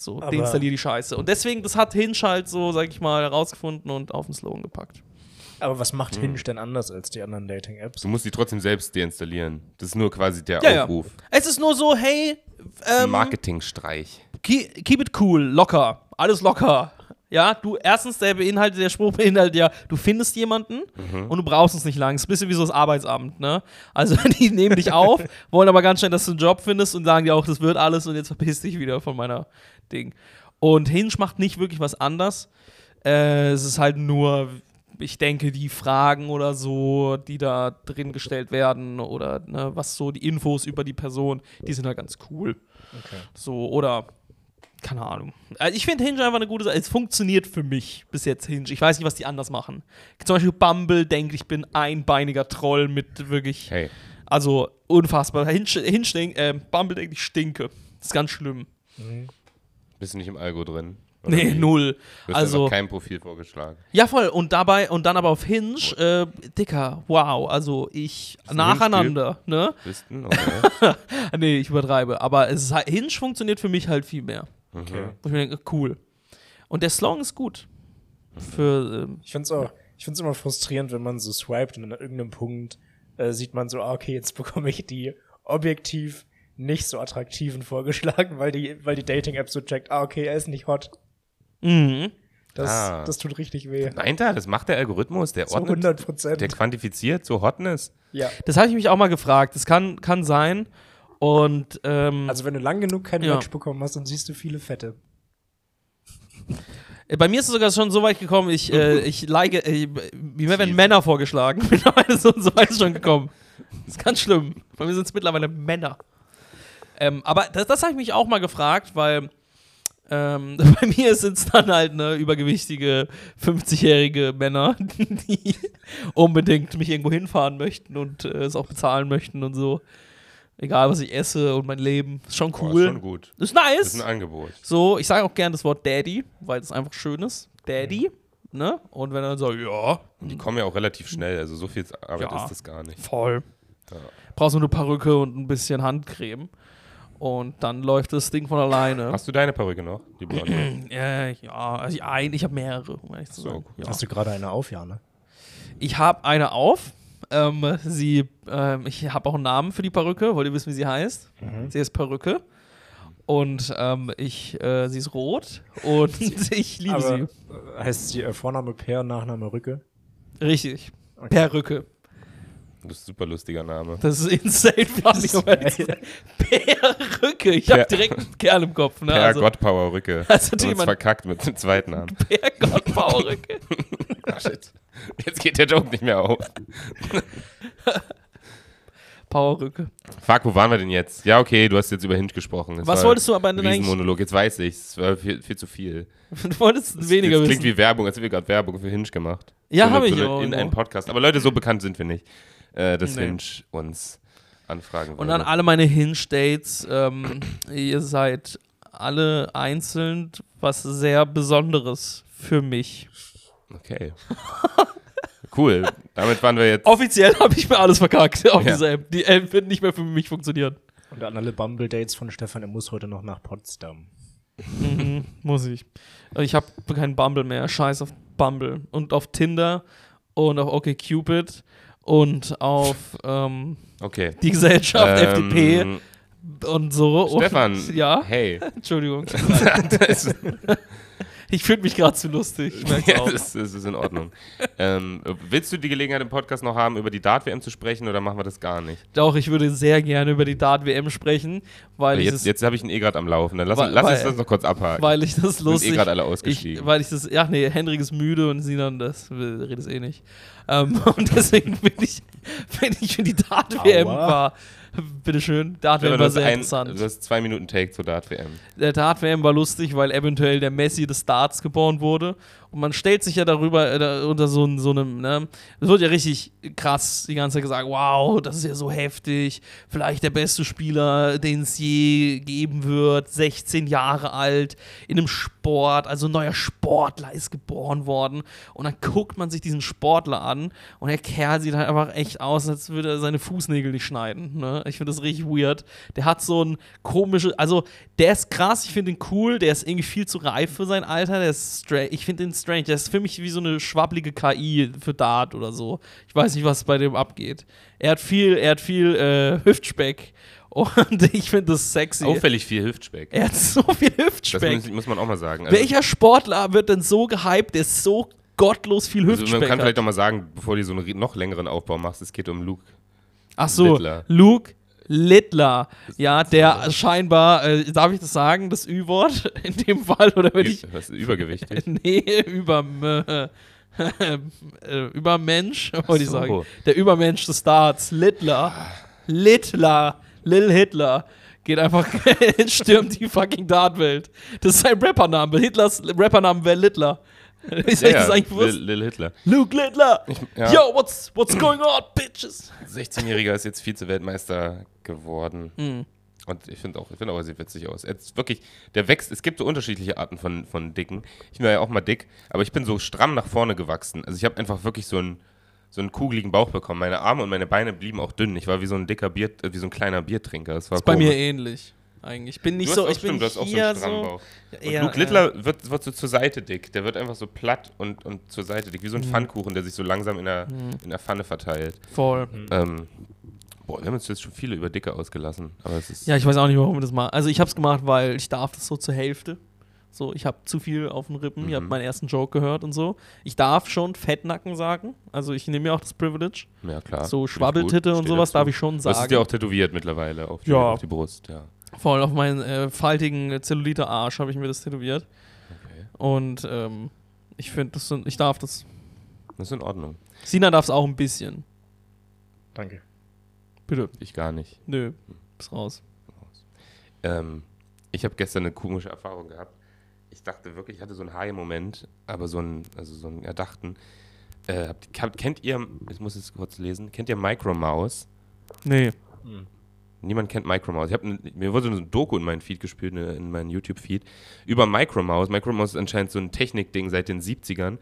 So, Aber- deinstallier die Scheiße. Und deswegen, das hat Hinge halt so, sag ich mal, herausgefunden und auf den Slogan gepackt. Aber was macht Mhm. Hinge denn anders als die anderen Dating-Apps? Du musst die trotzdem selbst deinstallieren. Das ist nur quasi der Ja, ja. Aufruf. Es ist nur so, hey, Ein ähm, Marketingstreich. keep, keep it cool, locker, alles locker. Ja, du, erstens, der beinhaltet, der Spruch beinhaltet ja, du findest jemanden und du brauchst es nicht lang. Es ist ein bisschen wie so das Arbeitsamt, ne? Also, [laughs] die nehmen dich auf, wollen aber ganz schnell, dass du einen Job findest und sagen dir auch, das wird alles und jetzt verpiss dich wieder von meiner Ding. Und Hinge macht nicht wirklich was anders. Äh, es ist halt nur, ich denke, die Fragen oder so, die da drin gestellt werden oder ne, was so die Infos über die Person, die sind halt ganz cool. Okay. So, oder keine Ahnung. Also ich finde Hinge einfach eine gute Sache. Es funktioniert für mich bis jetzt Hinge. Ich weiß nicht, was die anders machen. Zum Beispiel Bumble denkt, ich bin einbeiniger Troll mit wirklich, Hey, also unfassbar. Hinge, Hinge denk, äh, Bumble denkt, ich stinke. Das ist ganz schlimm. Bist du nicht im Algo drin? Oder Nee, wie? null. Wirst Also, kein Profil vorgeschlagen. ja voll. Und dabei, und dann aber auf Hinge, äh, Dicker, wow. Also ich, ein nacheinander, ne? Bist du? Okay. [laughs] Nee, ich übertreibe. Aber es ist halt, Hinge funktioniert für mich halt viel mehr. Okay. Wo ich mir denke, cool. Und der Song ist gut. Für, ähm, Ich finde es auch, ich finde es immer frustrierend, wenn man so swiped und an irgendeinem Punkt äh, sieht man so, ah, okay, jetzt [laughs] bekomme ich die objektiv nicht so attraktiven vorgeschlagen, weil die, weil die Dating-App so checkt, ah, okay, er ist nicht hot. mhm. Das, Ah. das tut richtig weh. Nein, da, das macht der Algorithmus. Der Zu ordnet, 100 Prozent. der quantifiziert so Hotness. Ja. Das habe ich mich auch mal gefragt. Das kann, kann sein. Und ähm, Also wenn du lang genug kein Ja. Match bekommen hast, dann siehst du viele Fette. äh, bei mir ist es sogar schon so weit gekommen, ich, äh, [laughs] ich like, äh, mir werden Männer vorgeschlagen. [laughs] Mittlerweile so, so weit ist schon gekommen. Das ist ganz schlimm. Bei mir sind es mittlerweile Männer. Ähm, aber das, das habe ich mich auch mal gefragt, weil ähm, [laughs] bei mir sind es dann halt ne, übergewichtige 50-jährige Männer, [laughs] die unbedingt mich irgendwo hinfahren möchten und äh, es auch bezahlen möchten und so. Egal, was ich esse und mein Leben. Ist schon cool. ist schon gut. Ist nice. Ist ein Angebot. So, ich sage auch gern das Wort Daddy, weil es einfach schön ist. Daddy, ne? Und wenn er dann sagt, ja, Die kommen ja auch relativ schnell, also so viel Arbeit Ja. ist das gar nicht. voll. Ja. Brauchst nur eine Perücke und ein bisschen Handcreme. Und dann läuft das Ding von alleine. Hast du deine Perücke noch? Die blonde? Äh, [clears throat] ja, also ich, ein, ich habe mehrere, um ehrlich zu So. sagen. Ja. Hast du gerade eine auf, ja, ne? Ich habe eine auf. Ähm, sie, ähm, ich habe auch einen Namen für die Perücke. Wollt ihr wissen, wie sie heißt? Sie heißt Perücke. Und ähm, ich, äh, sie ist rot und [laughs] ich liebe Aber sie. heißt sie äh, Vorname Per, Nachname Rücke? Richtig. Perücke. Das ist ein super lustiger Name. Das ist insane funny. sein. Perücke. Ich habe Per- direkt einen Kerl im Kopf. Ne? Per also, Gottpower Rücke. [laughs] Also Du hast jemand- verkackt mit dem zweiten Namen. [laughs] Per Gottpower-Rücke. Ach, shit. Jetzt geht der Joke nicht mehr auf. [laughs] Powerrücke. Fuck, wo waren wir denn jetzt? Ja, okay, du hast jetzt über Hinge gesprochen. Das Was wolltest du aber denn eigentlich? Riesenmonolog. Jetzt weiß ich, es war viel, viel zu viel. Du wolltest weniger das wissen. klingt wie Werbung, als hätten wir gerade Werbung für Hinge gemacht. Ja, So hab eine- ich so auch, In ja. einem Podcast. Aber Leute, so bekannt sind wir nicht, äh, dass Nee. Hinge uns anfragen Und würde. an alle meine Hinge-Dates, ähm, ihr seid alle einzeln was sehr Besonderes für mich. Okay. [laughs] cool. Damit waren wir jetzt. Offiziell habe ich mir alles verkackt auf Ja. dieser App. Die App wird nicht mehr für mich funktionieren. Und an alle Bumble-Dates von Stefan, er muss heute noch nach Potsdam. Mhm, muss ich. Ich habe keinen Bumble mehr. Scheiß auf Bumble. Und auf Tinder und auf OkCupid und auf ähm, Okay. die Gesellschaft, FDP Ähm, und so. Stefan, Und, [laughs] ja, hey. [laughs] Entschuldigung. [laughs] Ich fühle mich gerade zu lustig. Ich [laughs] ja, auch. das, das ist in Ordnung. ähm, willst du die Gelegenheit im Podcast noch haben, über die Dart-WM zu sprechen oder machen wir das gar nicht? Doch, ich würde sehr gerne über die Dart-WM sprechen, weil ich Jetzt, jetzt habe ich ihn eh gerade am Laufen. Dann lass, Weil- lass uns das noch kurz abhaken. weil ich das Wir sind eh lustig gerade alle ich, ausgestiegen. weil ich das, ja, nee, Hendrik ist müde und Sinan, das redet eh nicht. Ähm, [laughs] und deswegen bin ich, wenn ich für die Dart-WM war, [laughs] bitteschön, Dart-WM du, war sehr ein, interessant. du hast zwei Minuten Take zur Dart-WM. Der Dart-WM war lustig, weil eventuell der Messi des Darts geboren wurde. Und man stellt sich ja darüber, äh, unter so, so einem, ne? Es wird ja richtig krass die ganze Zeit gesagt, wow, das ist ja so heftig. Vielleicht der beste Spieler, den es je geben wird. 16 Jahre alt, in einem Sport, also ein neuer Sportler ist geboren worden. Und dann guckt man sich diesen Sportler an und der Kerl sieht halt einfach echt aus, als würde er seine Fußnägel nicht schneiden. Ne? Ich finde das richtig weird. Der hat so ein komisches, also der ist krass, ich finde ihn cool, der ist irgendwie viel zu reif für sein Alter, der ist strange, ich finde ihn strange, der ist für mich wie so eine schwabbelige KI für Dart oder so. Ich weiß nicht, was bei dem abgeht. Er hat viel, er hat viel äh, Hüftspeck und [laughs] ich finde das sexy. Auffällig viel Hüftspeck. Er hat so viel Das Hüftspeck. muss, muss man auch mal sagen. Also, Welcher Sportler wird denn so gehypt, der so gottlos viel also Hüftspeck man kann hat? vielleicht auch mal sagen, bevor du so einen noch längeren Aufbau machst, es geht um Luke. Ach so, Littler. Luke Littler. Ja, der scheinbar, äh, darf ich das sagen, das Ü-Wort [laughs] in dem Fall? Oder wenn ich. Was, übergewichtig. [laughs] Nee, über. Äh, [laughs] äh, Übermensch, wollte ich so. sagen. Der Übermensch des Starts. Littler. Littler. Lil Hitler. Geht einfach, stürmt die fucking Dartwelt. Das ist sein Rappername. Hitlers Rappername wäre Littler. Ist euch das eigentlich bewusst? Lil, Lil Hitler. Luke Littler. ja. Yo, what's, what's going on, bitches? 16-Jähriger ist jetzt Vize-Weltmeister geworden. Mhm. Und ich finde auch, ich finde auch, er sieht witzig aus. Er ist wirklich, der wächst, es gibt so unterschiedliche Arten von, von Dicken. Ich war ja auch mal dick, aber ich bin so stramm nach vorne gewachsen. Also ich habe einfach wirklich so einen, so einen kugeligen Bauch bekommen. Meine Arme und meine Beine blieben auch dünn. Ich war wie so ein dicker Bier, äh, wie so ein kleiner Biertrinker. Das war Ist bei mir ähnlich. Eigentlich. Ich bin nicht so, ich bin stimmt, du hast auch so hier einen so. Bauch. Und eher, Luke Littler wird, wird so zur Seite dick. Der wird einfach so platt und, und zur Seite dick. Wie so ein Pfannkuchen, der sich so langsam in der, in der Pfanne verteilt. voll. Ähm, boah, wir haben uns jetzt schon viele über Dicke ausgelassen. Aber es ist. Ja, ich weiß auch nicht, warum wir das machen. Also ich habe es gemacht, weil ich darf das so zur Hälfte. So, ich habe zu viel auf den Rippen. Ihr habt Mhm. meinen ersten Joke gehört und so. Ich darf schon Fettnacken sagen. Also ich nehme mir auch das Privilege. ja, klar. so Schwabbeltitte und sowas dazu. darf ich schon Du hast es sagen. dir auch tätowiert mittlerweile auf die, Ja. auf die Brust, ja. Voll auf meinen äh, faltigen Zellulite-Arsch habe ich mir das tätowiert. Okay. Und ähm, ich finde, das sind, ich darf das. Das ist in Ordnung. Sina darf es auch ein bisschen. Danke. Bitte. Ich gar nicht. Nö, ist raus. Ähm, ich habe gestern eine komische Erfahrung gehabt. Ich dachte wirklich, ich hatte so einen High-Moment, aber so einen, also so einen erdachten. Äh, habt, kennt ihr, ich muss es kurz lesen, kennt ihr Micro Mouse? Nee. Niemand kennt Micromouse. Ich hab, mir wurde so ein Doku in meinen Feed gespielt, ne, in meinen YouTube-Feed, über Micromouse. Micromouse ist anscheinend so ein Technikding seit den 70ern,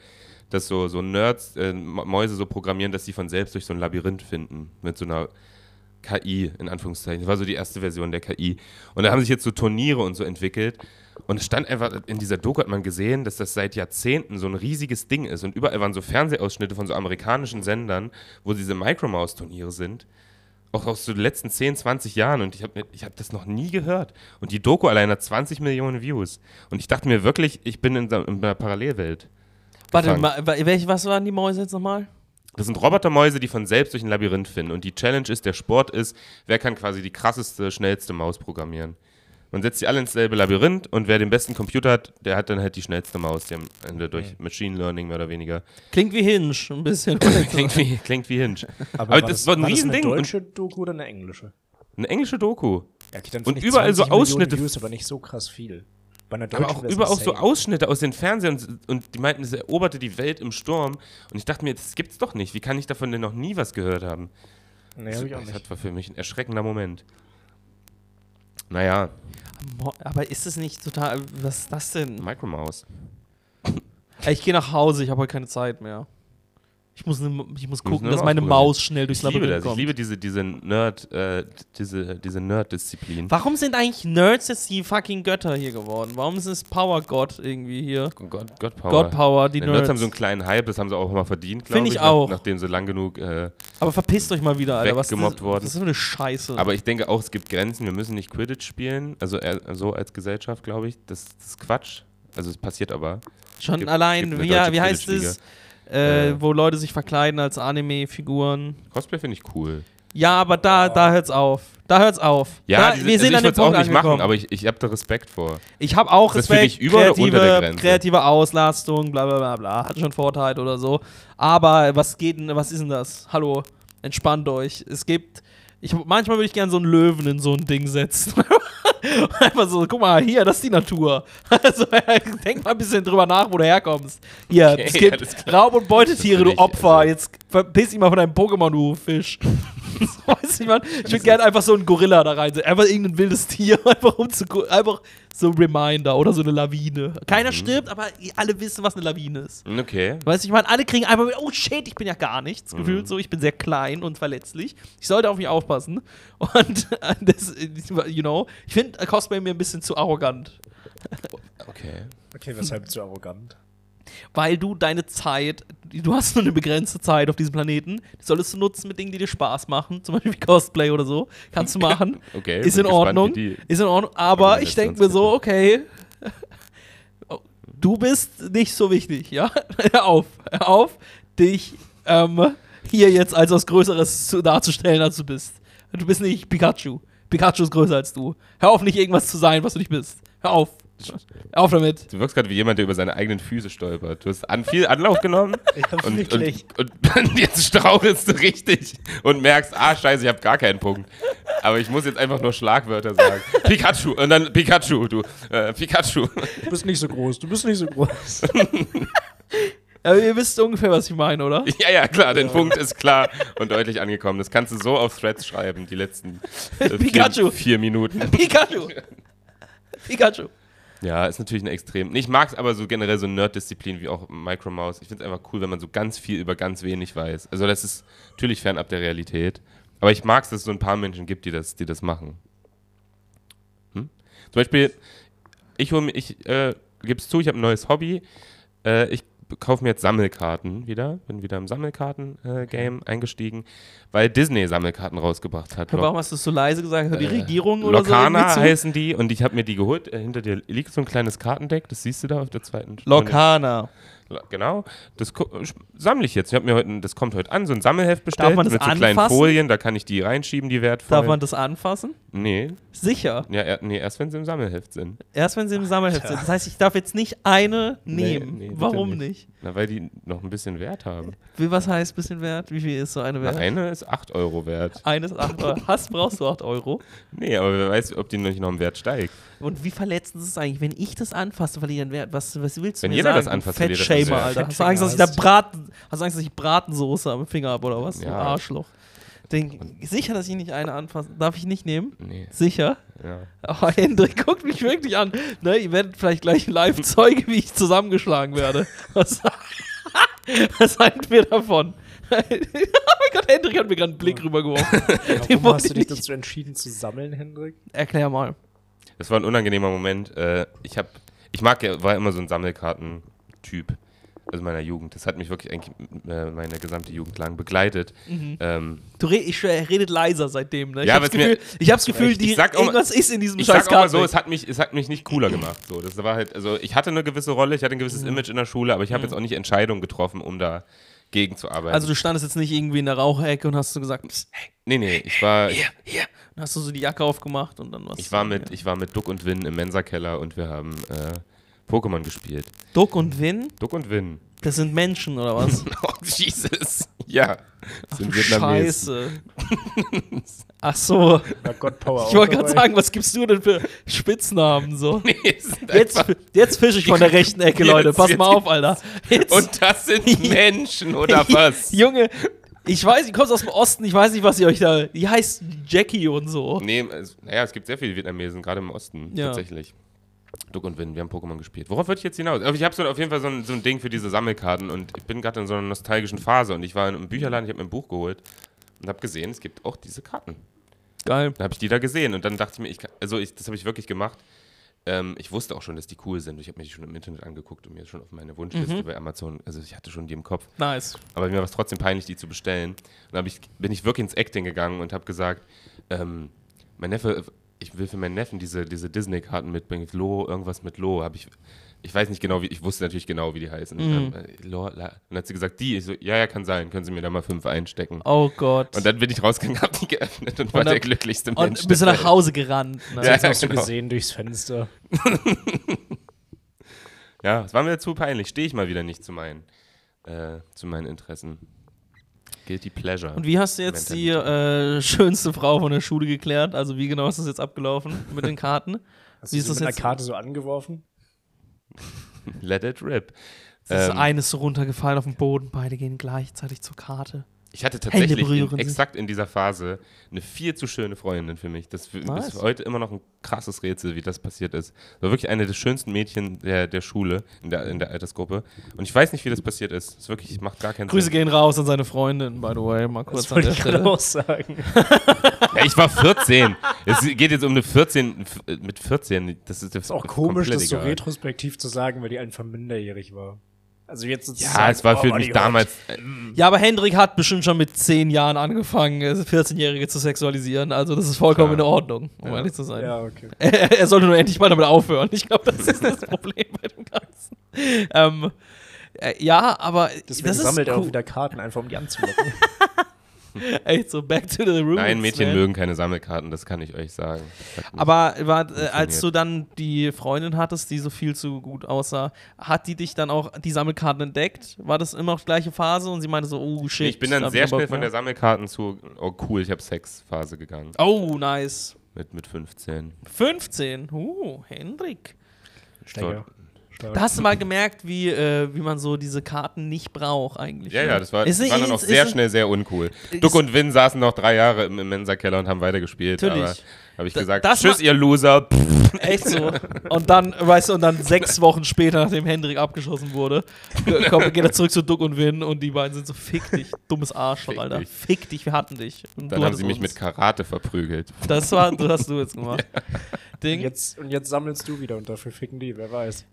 dass so, so Nerds äh, Mäuse so programmieren, dass sie von selbst durch so ein Labyrinth finden. Mit so einer KI, in Anführungszeichen. Das war so die erste Version der KI. Und da haben sich jetzt so Turniere und so entwickelt. Und es stand einfach, in dieser Doku hat man gesehen, dass das seit Jahrzehnten so ein riesiges Ding ist. Und überall waren so Fernsehausschnitte von so amerikanischen Sendern, wo diese Micromouse-Turniere sind. Auch aus den letzten 10, 20 Jahren. Und ich habe ich hab das noch nie gehört. Und die Doku allein hat 20 Millionen Views. Und ich dachte mir wirklich, ich bin in, in einer Parallelwelt. Warte, gefangen. ma, wa- welche, was waren die Mäuse jetzt nochmal? Das sind Robotermäuse, die von selbst durch ein Labyrinth finden. Und die Challenge ist, der Sport ist, wer kann quasi die krasseste, schnellste Maus programmieren. Man setzt sie alle ins selbe Labyrinth und wer den besten Computer hat, der hat dann halt die schnellste Maus, die am Ende durch Machine Learning mehr oder weniger. Klingt wie Hinge, ein bisschen. [laughs] Klingt wie, klingt wie Hinge. Aber, das, war ein war Riesending. Das eine deutsche Doku oder eine englische? eine englische Doku. Ja, okay, dann Und überall so 20 Millionen Ausschnitte- Views, aber nicht so krass viel. Bei einer Aber auch wär's über auch so. Ausschnitte aus den Fernsehern und, und die meinten, es eroberte die Welt im Sturm. Und ich dachte mir, das gibt's doch nicht. Wie kann ich davon denn noch nie was gehört haben? Nee, hab ich auch das nicht. war für mich ein erschreckender Moment. Naja, Aber ist es nicht total. Was ist das denn? Micromouse. Ey, Ich gehe nach Hause, ich habe heute keine Zeit mehr. Ich muss, ne, ich muss gucken, nur dass meine. Maus schnell durchs Ich liebe Labyrinth das. Ich kommt. liebe diese, diese Nerd, äh, diese, diese Nerd-Disziplin. Warum sind eigentlich Nerds jetzt die fucking Götter hier geworden? Warum ist es Power God irgendwie hier? God, God Power. God Power, die Nerds. Nerds haben so einen kleinen Hype, das haben sie auch mal verdient, glaube ich. ich auch. Nach, nachdem sie lang genug. Äh, Aber verpisst euch mal wieder, Alter. Was Weggemobbt das, worden. Das ist so eine Scheiße. aber ich denke auch, es gibt Grenzen. Wir müssen nicht Quidditch spielen. Also eher so als Gesellschaft, glaube ich. Das, das ist Quatsch. Also es passiert aber. Schon gibt- allein, gibt wie, wie heißt es? Äh, wo Leute sich verkleiden als Anime-Figuren. Cosplay finde ich cool. Ja, aber da, da hört's auf. Da hört's auf. Ja, da, diese, wir also sind ich an dem würde es auch nicht machen, angekommen. aber ich, ich habe da Respekt vor. Ich habe auch Respekt, über oder kreative, unter der Grenze? kreative Auslastung, bla bla bla bla, hat schon Vorteile oder so. Aber was geht denn, was ist denn das? Hallo, entspannt euch. Es gibt, ich, manchmal würde ich gerne so einen Löwen in so ein Ding setzen. [laughs] [laughs] Einfach so, guck mal, hier, das ist die Natur. [laughs] Also, [laughs] denk mal ein bisschen drüber nach, wo du herkommst. Hier, Okay, es gibt. Raub- und Beutetiere, du Opfer. also- Jetzt verpiss dich mal von deinem Pokémon, du Fisch. weiß ich, man. Ich würde gerne einfach so einen Gorilla da reinsetzen. Einfach irgendein wildes Tier, einfach um zu einfach so ein Reminder oder so eine Lawine. Mhm. Keiner stirbt, aber alle wissen, was eine Lawine ist. Okay. Weißt du, ich meine, alle kriegen einfach mit, oh shit, ich bin ja gar nichts Mhm. gefühlt so, ich bin sehr klein und verletzlich. Ich sollte auf mich aufpassen. Und äh, das, you know, ich finde Cosplay mir ein bisschen zu arrogant. Okay. Okay, weshalb zu arrogant? Weil du deine Zeit, du hast nur eine begrenzte Zeit auf diesem Planeten, die solltest du nutzen mit Dingen, die dir Spaß machen, zum Beispiel wie Cosplay oder so. Kannst du [laughs] machen. Okay. ist in gespannt, Ordnung. die- Ist in Ordnung. Aber ich denke mir so, okay. [laughs] Oh, Du bist nicht so wichtig, ja? [laughs] Hör auf. Hör auf, dich ähm, hier jetzt als was Größeres zu, darzustellen, als du bist. Du bist nicht Pikachu. Pikachu ist größer als du. Hör auf, nicht irgendwas zu sein, was du nicht bist. Hör auf. Hör auf damit. Du wirkst gerade wie jemand, der über seine eigenen Füße stolpert. Du hast an viel Anlauf genommen [laughs] Ja, und, wirklich. und, und jetzt strauchelst du richtig und merkst, ah, scheiße, ich habe gar keinen Punkt. Aber ich muss jetzt einfach nur Schlagwörter sagen. [laughs] Pikachu und dann Pikachu, du. Äh, Pikachu. Du bist nicht so groß, du bist nicht so groß. [laughs] Aber ihr wisst ungefähr, was ich meine, oder? [laughs] Ja, ja, klar, der Punkt ist klar und deutlich angekommen. Das kannst du so auf Threads schreiben, die letzten [laughs] äh, vier, vier Minuten. [laughs] Pikachu. Pikachu. Ja, ist natürlich eine extrem. Ich mag es aber so generell so Nerd-Disziplin wie auch Micromouse. Ich finde es einfach cool, wenn man so ganz viel über ganz wenig weiß. Also das ist natürlich fernab der Realität. Aber ich mag es, dass es so ein paar Menschen gibt, die das, die das machen. Hm? Zum Beispiel, ich hole mir, ich äh, gib's zu, ich habe ein neues Hobby. Äh, ich kaufe mir jetzt Sammelkarten wieder. Bin wieder im Sammelkarten-Game eingestiegen, weil Disney Sammelkarten rausgebracht hat. Warum hast du es so leise gesagt? Die Äh, Regierung oder so? Lokana zu? heißen die und ich habe mir die geholt. Äh, hinter dir liegt so ein kleines Kartendeck, das siehst du da auf der zweiten Lokana. Lo- Genau, das sammle ich jetzt. Ich habe mir heute, das kommt heute an, so ein Sammelheft bestellt mit so kleinen anfassen? Folien, da kann ich die reinschieben, die wertvollen. Darf man das anfassen? Nee, Sicher. ja, er, nee, erst wenn sie im Sammelheft sind. Erst wenn sie im Sammelheft sind. Das heißt, ich darf jetzt nicht eine Nee, nehmen. nee, bitte Warum nicht. nicht? Na, weil die noch ein bisschen Wert haben. Wie, was heißt bisschen wert? Wie viel ist so eine Na, wert? eine ist 8 Euro wert. Eines 8 Euro. Hast, brauchst du 8 Euro. Nee, aber wer weiß, ob die nicht noch im Wert steigt. Und wie verletzend ist es eigentlich, wenn ich das anfasse, verliere ich den Wert? Was, was willst du Wenn mir jeder sagen? das anfasst, du Fettshamer, Wert. Alter. Hast du Angst, dass ich da Braten, hast du Angst, dass ich Bratensoße am Finger habe oder was? Ja. Arschloch. Den, sicher, dass ich nicht eine anfasse. Darf ich nicht nehmen? Nee, Sicher? ja. Oh, Hendrik [laughs] guckt mich wirklich an. Ne, ihr werdet vielleicht gleich live Zeuge, wie ich zusammengeschlagen werde. [laughs] Was, [laughs] was halten wir davon? oh mein Gott, Hendrik hat mir gerade einen Blick rübergeworfen. Den Warum hast du ich dich dazu entschieden zu sammeln, Hendrik? Erklär mal. Das war ein unangenehmer Moment. Äh, ich hab, ich mag ja, war immer so ein Sammelkarten-Typ. Also meiner Jugend. Das hat mich wirklich eigentlich äh, meine gesamte Jugend lang begleitet. Ähm, Du red, ich er redet leiser seitdem. Ne? Ich Ja, hab's aber es mir- Gefühl, ich hab's Gefühl Ich die, sag auch mal- irgendwas ist in diesem ich scheiß sag auch mal so, es hat, mich, es hat mich nicht cooler gemacht. So, das war halt, also ich hatte eine gewisse Rolle, ich hatte ein gewisses Image in der Schule, aber ich habe jetzt auch nicht Entscheidungen getroffen, um da gegenzuarbeiten. Also du standest jetzt nicht irgendwie in der Raucherecke und hast so gesagt, hey, nee, nee, ich war, hier, hier. Dann hast du so die Jacke aufgemacht und dann was. ich war mit, ich war mit Duck und Win im Mensa-Keller und wir haben äh, Pokémon gespielt. Duck und Win, Duck und Win. das sind Menschen oder was? [laughs] Oh, Jesus. Ja. Sind Du Vietnamesen. Scheiße. [laughs] Ach so. Power Ich wollte gerade sagen, was gibst du denn für Spitznamen so? Nee, sind Jetzt, jetzt fische ich von der rechten Ecke, Leute. Pass mal auf, Alter. Jetzt, Und das sind [laughs] Menschen, oder was? Junge, ich weiß, ihr kommt aus dem Osten, ich weiß nicht, was ihr euch da. Die heißt Jackie und so. Nee, es, naja, es gibt sehr viele Vietnamesen, gerade im Osten Ja. tatsächlich. Duck und Win, wir haben Pokémon gespielt. Worauf würde ich jetzt hinaus? Ich habe so, auf jeden Fall so ein, so ein Ding für diese Sammelkarten und ich bin gerade in so einer nostalgischen Phase und ich war in einem Bücherladen, ich habe mir ein Buch geholt und habe gesehen, es gibt auch diese Karten. Geil. Dann habe ich die da gesehen und dann dachte ich mir, ich kann, also ich, das habe ich wirklich gemacht. Ähm, ich wusste auch schon, dass die cool sind. Ich habe mir die schon im Internet angeguckt und mir schon auf meine Wunschliste bei Amazon, also ich hatte schon die im Kopf. Nice. Aber mir war es trotzdem peinlich, die zu bestellen. Und dann ich, bin ich wirklich ins Acting gegangen und habe gesagt, ähm, mein Neffe, ich will für meinen Neffen diese, diese Disney-Karten mitbringen. Lo, irgendwas mit Lo. Hab ich, ich weiß nicht genau, wie, ich wusste natürlich genau, wie die heißen. Mhm. Ähm, äh, und dann hat sie gesagt, die. Ich so, ja, ja, kann sein. Können Sie mir da mal fünf einstecken. Oh Gott. Und dann bin ich rausgegangen, hab die geöffnet und, war dann- der glücklichste Mensch. Und bist du nach. Hause gerannt. Ne? Ja. Jetzt hast du genau. gesehen durchs Fenster. [laughs] Ja, es war mir zu peinlich. Stehe ich mal wieder nicht zu meinen, äh, zu meinen Interessen. Guilty Pleasure. Und wie hast du jetzt die äh, schönste Frau von der Schule geklärt? Also wie genau ist das jetzt abgelaufen mit den Karten? [laughs] Hast Wie du ist sie das mit jetzt? Karte so angeworfen? Let it rip. Das Ähm, eine ist so runtergefallen auf den Boden, beide gehen gleichzeitig zur Karte. Ich hatte tatsächlich in, exakt in dieser Phase eine viel zu schöne Freundin für mich. Das ist heute immer noch ein krasses Rätsel, wie das passiert ist. War wirklich eine der schönsten Mädchen der, der Schule, in der, in der Altersgruppe. Und ich weiß nicht, wie das passiert ist. Das wirklich, macht gar keinen Grüße Sinn. gehen raus an seine Freundin, by the way, mal kurz Das an wollte ich gerade auch sagen. [laughs] Ja, ich war 14. es geht jetzt um eine 14, f- äh, mit 14. Das ist, das Ist auch komisch, das so retrospektiv zu sagen, weil die einfach minderjährig war. Also jetzt sozusagen. Ja, es war für mich damals. Äh, Ja, aber Hendrik hat bestimmt schon mit 10 Jahren angefangen, äh, 14-Jährige zu sexualisieren. Also das ist vollkommen Klar. in Ordnung, um Ja. ehrlich zu sein. Ja, okay. [laughs] Er, er sollte nur endlich mal damit aufhören. Ich glaube, das ist das [laughs] Problem bei dem Ganzen. Ähm, äh, ja, aber Deswegen das ist sammelt er auch cool. wieder Karten, einfach um die anzulocken. [laughs] [laughs] Echt so back to the roots. Nein, Mädchen man. mögen keine Sammelkarten, das kann ich euch sagen. Aber war, äh, als du dann die Freundin hattest, die so viel zu gut aussah, hat die dich dann auch die Sammelkarten entdeckt? War das immer noch die gleiche Phase und sie meinte so, oh shit. ich bin dann sehr schnell von der Sammelkarten zu, oh cool, ich habe Sexphase gegangen. Oh, nice. Mit, mit 15. 15. Uh, Hendrik. Stecker. Stark. Da hast du mal gemerkt, wie, äh, wie man so diese Karten nicht braucht eigentlich. Ja, ne? ja, das war, Ist war dann auch ist- sehr ist- schnell sehr uncool. ist- Duck und Win saßen noch drei Jahre im, im Mensa-Keller und haben weitergespielt. Natürlich. Aber habe ich Da- gesagt, das tschüss, ihr Loser. Pff, [laughs] Echt so. Und dann, weißt du, und dann sechs [laughs] Wochen später, nachdem Hendrik abgeschossen wurde, kommt, geht er zurück zu Duck und Win und die beiden sind so, fick [laughs] dich, dummes Arschloch, Fick Alter. dich. Fick dich, wir hatten dich. Und Dann du haben sie mich uns. mit Karate verprügelt. Das war, das hast du jetzt gemacht. Ding. Jetzt, und jetzt sammelst du wieder und dafür ficken die, wer weiß.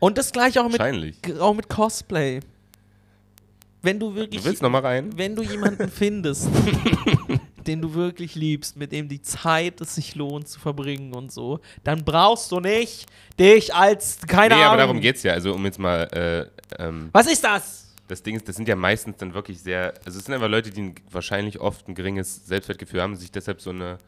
Und das gleiche auch mit, auch mit Cosplay. Wenn du wirklich, Du willst noch mal rein? wenn du jemanden findest, [laughs] den du wirklich liebst, mit dem die Zeit es sich lohnt zu verbringen und so, dann brauchst du nicht dich als, keine Nee, Ahnung. aber darum geht's ja. Also, um jetzt mal, äh, ähm, Was ist das? das Ding ist, das sind ja meistens dann wirklich sehr, also es sind einfach Leute, die ein, wahrscheinlich oft ein geringes Selbstwertgefühl haben und sich deshalb so eine,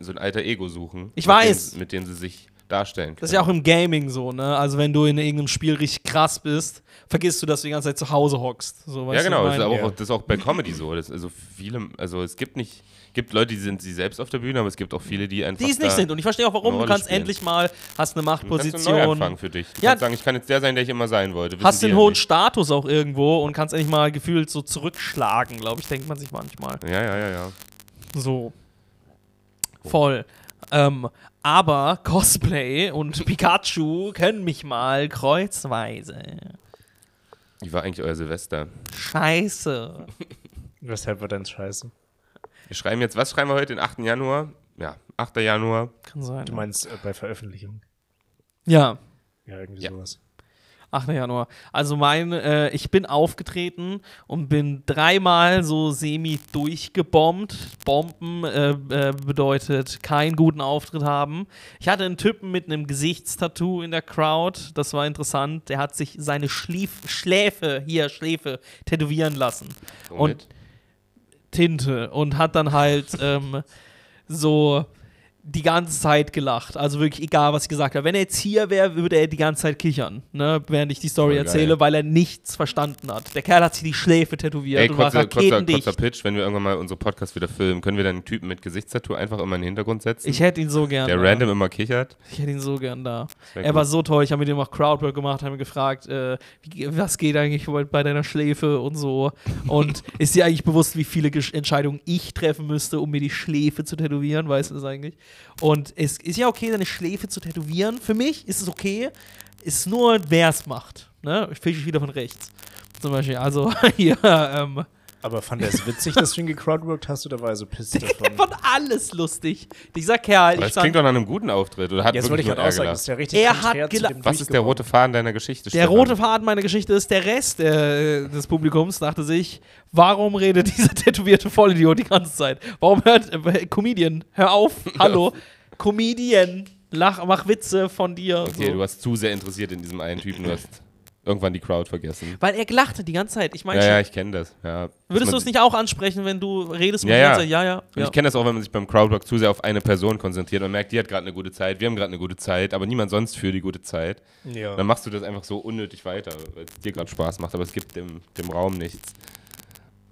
so ein alter Ego suchen. Ich mit weiß. Dem, mit dem sie sich darstellen können. Das ist ja auch im Gaming so, ne? Also wenn du in irgendeinem Spiel richtig krass bist, vergisst du, dass du die ganze Zeit zu Hause hockst. So, Ja, genau. Das ist, auch, das ist auch bei Comedy so. Das, also viele, also es gibt nicht, gibt Leute, die sind sie selbst auf der Bühne, aber es gibt auch viele, die einfach die es nicht sind. Und ich verstehe auch, warum. Du kannst spielen. endlich mal, hast eine Du kannst einen Machtposition, für dich. Du Ja. kannst sagen, ich kann jetzt der sein, der ich immer sein wollte. Wissen hast den ja hohen nicht. Status auch irgendwo und kannst endlich mal gefühlt so zurückschlagen, glaube ich, denkt man sich manchmal. Ja, ja, ja, ja. So. Voll. Ähm, aber Cosplay und Pikachu können mich mal kreuzweise. Wie war eigentlich euer Silvester? Scheiße. Weshalb war denn scheiße? Wir schreiben jetzt, was schreiben wir heute, den 8. Januar? Ja, 8. Januar. Kann sein. Du meinst äh, bei Veröffentlichung? Ja. Ja, irgendwie Ja. sowas. 8. Januar. Also mein, äh, ich bin aufgetreten und bin dreimal so semi durchgebombt. Bomben äh, äh, bedeutet keinen guten Auftritt haben. Ich hatte einen Typen mit einem Gesichtstattoo in der Crowd. Das war interessant. Der hat sich seine Schlief Schläfe, hier Schläfe, tätowieren lassen. Womit? Tinte und hat dann halt [laughs] ähm, so die ganze Zeit gelacht. Also wirklich egal, was ich gesagt habe. Wenn er jetzt hier wäre, würde er die ganze Zeit kichern, ne? während ich die Story geil. erzähle, weil er nichts verstanden hat. Der Kerl hat sich die Schläfe tätowiert Ey, und war kurzer, kurzer, kurzer Pitch, wenn wir irgendwann mal unsere Podcast wieder filmen, können wir dann einen Typen mit Gesichtstattoo einfach immer in den Hintergrund setzen, ich hätte ihn so gern der da. random immer kichert. Ich hätte ihn so gern da. Er gut. war so toll. Ich habe mit ihm auch Crowdwork gemacht, habe ihn gefragt, äh, wie, was geht eigentlich bei, deiner Schläfe und so. Und [laughs] ist dir eigentlich bewusst, wie viele Entscheidungen ich treffen müsste, um mir die Schläfe zu tätowieren? Weißt du das eigentlich? Und es ist ja okay, deine Schläfe zu tätowieren. Für mich ist es okay. Ist nur, wer es macht. Ne? Ich fische wieder von rechts. Zum Beispiel. Also [laughs] hier, ähm, Aber fand er es witzig, dass du ihn gecrowdworked hast oder war er so pissed davon? von alles lustig. Dieser Kerl, Aber ich das klingt fand, doch nach einem guten Auftritt. Oder hat Jetzt wollte wirklich ich halt nur auch sagen, Ärger das ist ja richtig Er hat Was ist der rote Faden deiner Geschichte? Der rote Faden meiner Geschichte ist, der Rest äh, des Publikums dachte sich, warum redet dieser tätowierte Vollidiot die ganze Zeit? Warum hört, äh, Comedian, hör auf, [laughs] hallo, Comedian, lach, mach Witze von dir. Okay, so. du warst zu sehr interessiert in diesem einen Typen, du hast irgendwann die Crowd vergessen. Weil er gelacht hat die ganze Zeit. Ich meine, Ja, ja, ich kenne das. Ja. würdest du es nicht auch ansprechen, wenn du redest Ja, die ja. ganze Zeit? Ja, ja. Und ja. ich kenne das auch, wenn man sich beim Crowdwork zu sehr auf eine Person konzentriert und merkt, die hat gerade eine gute Zeit, wir haben gerade eine gute Zeit, aber niemand sonst für die gute Zeit. Ja. Dann machst du das einfach so unnötig weiter, weil es dir gerade Spaß macht, aber es gibt dem, dem Raum nichts.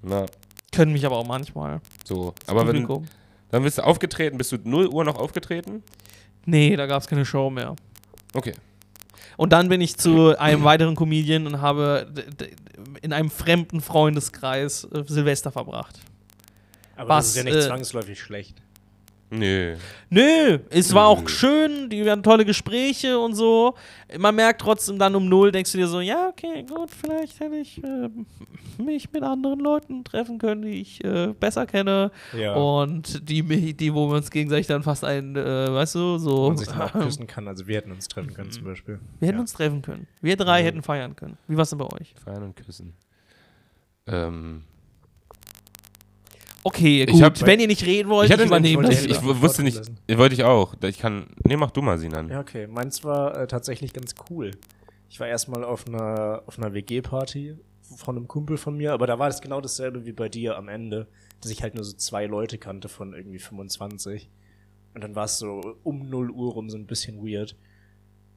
Na, Können mich aber auch manchmal. so. das Aber wenn, Publikum. dann bist du aufgetreten, bist du 0 Uhr noch aufgetreten? Nee, da gab es keine Show mehr. Okay. Und dann bin ich zu einem weiteren Comedian und habe in einem fremden Freundeskreis äh, Silvester verbracht. Aber was, das ist ja nicht äh, zwangsläufig schlecht. Nö. Nö, es war auch schön, die hatten tolle Gespräche und so. Man merkt trotzdem dann um null, denkst du dir so, ja, okay, gut, vielleicht hätte ich äh, mich mit anderen Leuten treffen können, die ich äh, besser kenne. Ja. Und die, die, wo wir uns gegenseitig dann fast ein, äh, weißt du, so. man sich dann auch küssen kann. Also wir hätten uns treffen können zum Beispiel. Wir hätten ja. uns treffen können. Wir drei Mhm. hätten feiern können. Wie war es denn bei euch? Feiern und küssen. Ähm, Okay, Ich gut. hab- Wenn ihr nicht reden wollt, ich ich, hatte übernehme wollte das. ich, ich wusste nicht, wollte ich auch. Ich kann, nee, mach du mal, Sinan. Ja, okay. Meins war äh, tatsächlich ganz cool. Ich war erstmal auf einer, auf einer WG-Party von einem Kumpel von mir, aber da war das genau dasselbe wie bei dir am Ende, dass ich halt nur so zwei Leute kannte von irgendwie 25. Und dann war es so um 0 Uhr rum so ein bisschen weird.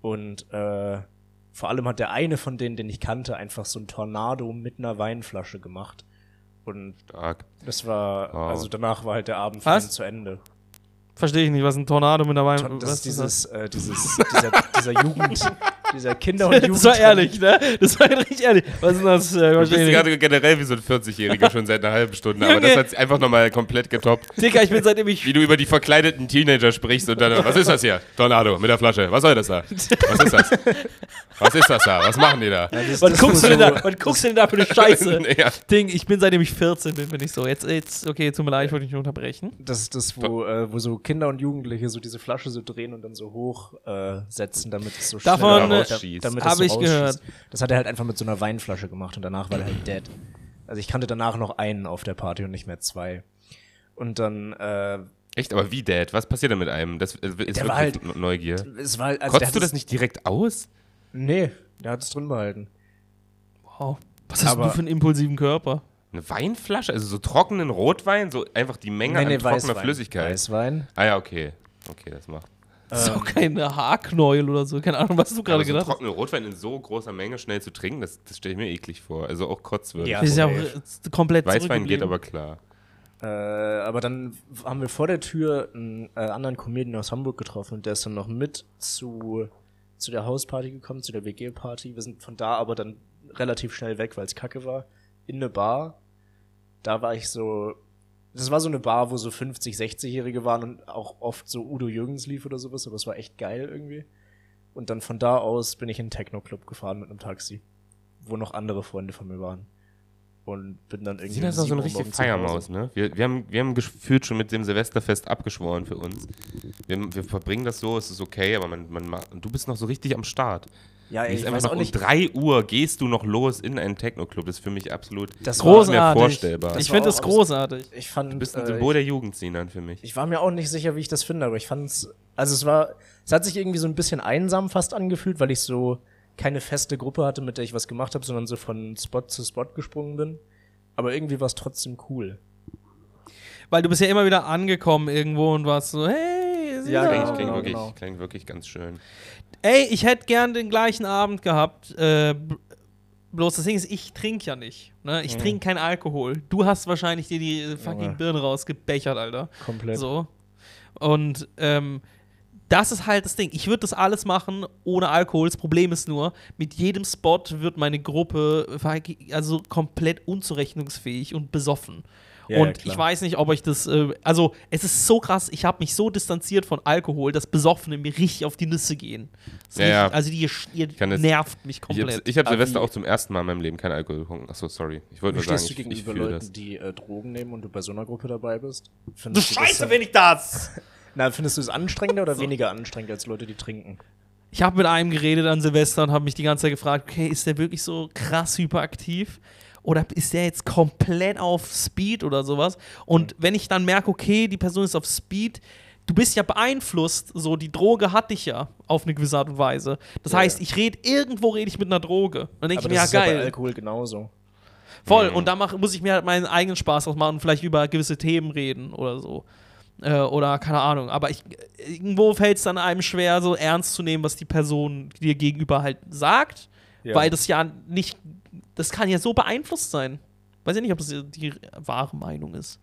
Und äh, vor allem hat der eine von denen, den ich kannte, einfach so ein Tornado mit einer Weinflasche gemacht. Und Stark. das war, Wow. also danach war halt der Abend zu Ende. Verstehe ich nicht, was ein Tornado mit dabei Das was ist dieses, äh, dieses, dieser, dieser Jugend, [laughs] dieser Kinder- und Jugend. Das war ehrlich, ne? Das war richtig ehrlich. Was ist denn das? Äh, Du bist ich gerade generell wie so ein 40-Jähriger [laughs] schon seit einer halben Stunde, aber das hat einfach nochmal komplett getoppt. Digga, ich bin seitdem ich Wie du über die verkleideten Teenager sprichst und dann, was ist das hier? Tornado mit der Flasche. Was soll das da? Was ist das? Was ist das da? Was machen die da? Was guckst, du denn da, was guckst du denn da für eine [laughs] Scheiße? ja. Ding, ich bin seitdem ich 14 bin, bin ich so. Jetzt, jetzt, okay, tut mir leid, ich wollte dich nicht unterbrechen. Das ist das, wo, äh, wo so Kinder und Jugendliche so diese Flasche so drehen und dann so hoch äh, setzen, damit es so Davon, rausschießt. damit es hab so ich rausschießt. gehört. Das hat er halt einfach mit so einer Weinflasche gemacht und danach war er halt dead. Also ich kannte danach noch einen auf der Party und nicht mehr zwei. Und dann, äh, Echt, aber wie, Dad? Was passiert denn mit einem? Das äh, ist wirklich war halt- Neugier. es war also der Kotzt du das nicht direkt aus? Nee, der hat es drin behalten. Wow. Was hast Aber- du für einen impulsiven Körper? Eine Weinflasche? Also so trockenen Rotwein? So einfach die Menge an trockener Flüssigkeit? Weißwein. Ah ja, okay. Okay, das macht. Das ist auch keine Haarknäuel oder so. Keine Ahnung, was du gerade so gedacht hast. trockenen Rotwein in so großer Menge schnell zu trinken, das, das stelle ich mir eklig vor. Also auch kotzwürdig. Ja. Das ist ja auch komplett Weißwein geht aber klar. Äh, aber dann haben wir vor der Tür einen äh, anderen Comedian aus Hamburg getroffen und der ist dann noch mit zu, zu der Hausparty gekommen, zu der WG-Party. Wir sind von da aber dann relativ schnell weg, weil es kacke war. In eine Bar. Da war ich so Das war so eine Bar, wo so 50, 60-Jährige waren und auch oft so Udo Jürgens lief oder sowas, aber es war echt geil irgendwie. Und dann von da aus bin ich in einen Techno-Club gefahren mit einem Taxi, wo noch andere Freunde von mir waren. Und bin dann irgendwie. Ist um auch so eine 7 Uhr richtige. Feiermaus, ne? Wir, wir, haben, wir haben gefühlt schon mit dem Silvesterfest abgeschworen für uns. Wir, wir verbringen das so, es ist okay, aber man, man du bist noch so richtig am Start. Ja, ey, ich einfach weiß noch auch um nicht. 3 Uhr gehst du noch los in einen Techno-Club. Das ist für mich absolut Das nicht mehr Großartig. vorstellbar. Das Ich finde das großartig. Ich fand. du bist ein äh, Symbol der Jugend, Sinan, für mich. Ich war mir auch nicht sicher, wie ich das finde, aber ich fand es, also es war, es hat sich irgendwie so ein bisschen einsam fast angefühlt, weil ich so keine feste Gruppe hatte, mit der ich was gemacht habe, sondern so von Spot zu Spot gesprungen bin. Aber irgendwie war es trotzdem cool. Weil du bist ja immer wieder angekommen irgendwo und warst so, hey, Ja, Sina. Klingt, klingt, genau, wirklich, genau. klingt wirklich ganz schön. Ey, ich hätte gern den gleichen Abend gehabt. Äh, bloß das Ding ist, ich trinke ja nicht. Ne? Ich trinke keinen Alkohol. Du hast wahrscheinlich dir die äh, fucking Junge. Birne rausgebechert, Alter. Komplett. So. Und ähm, das ist halt das Ding. Ich würde das alles machen ohne Alkohol. Das Problem ist nur, mit jedem Spot wird meine Gruppe fucking- also komplett unzurechnungsfähig und besoffen. Ja, ja, und klar. ich weiß nicht, ob ich das. Äh, also, es ist so krass, ich habe mich so distanziert von Alkohol, dass Besoffene mir richtig auf die Nüsse gehen. Ja, ja. richtig- Also, die, ihr nervt mich Ich komplett. habe ich hab Aber Silvester auch zum ersten Mal in meinem Leben keinen Alkohol getrunken. Achso, sorry. Ich wollte nur sagen, stehst du ich, ich gegenüber fühle Leuten, das. die äh, Drogen nehmen und du bei so einer Gruppe dabei bist? du Findest das Scheiße, dann- wenn ich das! [laughs] Na, findest du es anstrengender oder weniger anstrengend als Leute, die trinken? Ich habe mit einem geredet an Silvester und habe mich die ganze Zeit gefragt, okay, ist der wirklich so krass hyperaktiv? Oder ist der jetzt komplett auf Speed oder sowas? Und wenn ich dann merke, okay, die Person ist auf Speed, du bist ja beeinflusst, so die Droge hat dich ja auf eine gewisse Art und Weise. Das Ja, heißt, ich rede irgendwo rede ich mit einer Droge. Dann denke ich mir, ja ist ja bei geil. Alkohol genauso. Voll. Und da mach, muss ich mir halt meinen eigenen Spaß draus machen und vielleicht über gewisse Themen reden oder so. Äh, oder keine Ahnung. Aber ich, irgendwo fällt es dann einem schwer, so ernst zu nehmen, was die Person dir gegenüber halt sagt. Ja. Weil das ja nicht, das kann ja so beeinflusst sein. Weiß ja nicht, ob das die wahre Meinung ist.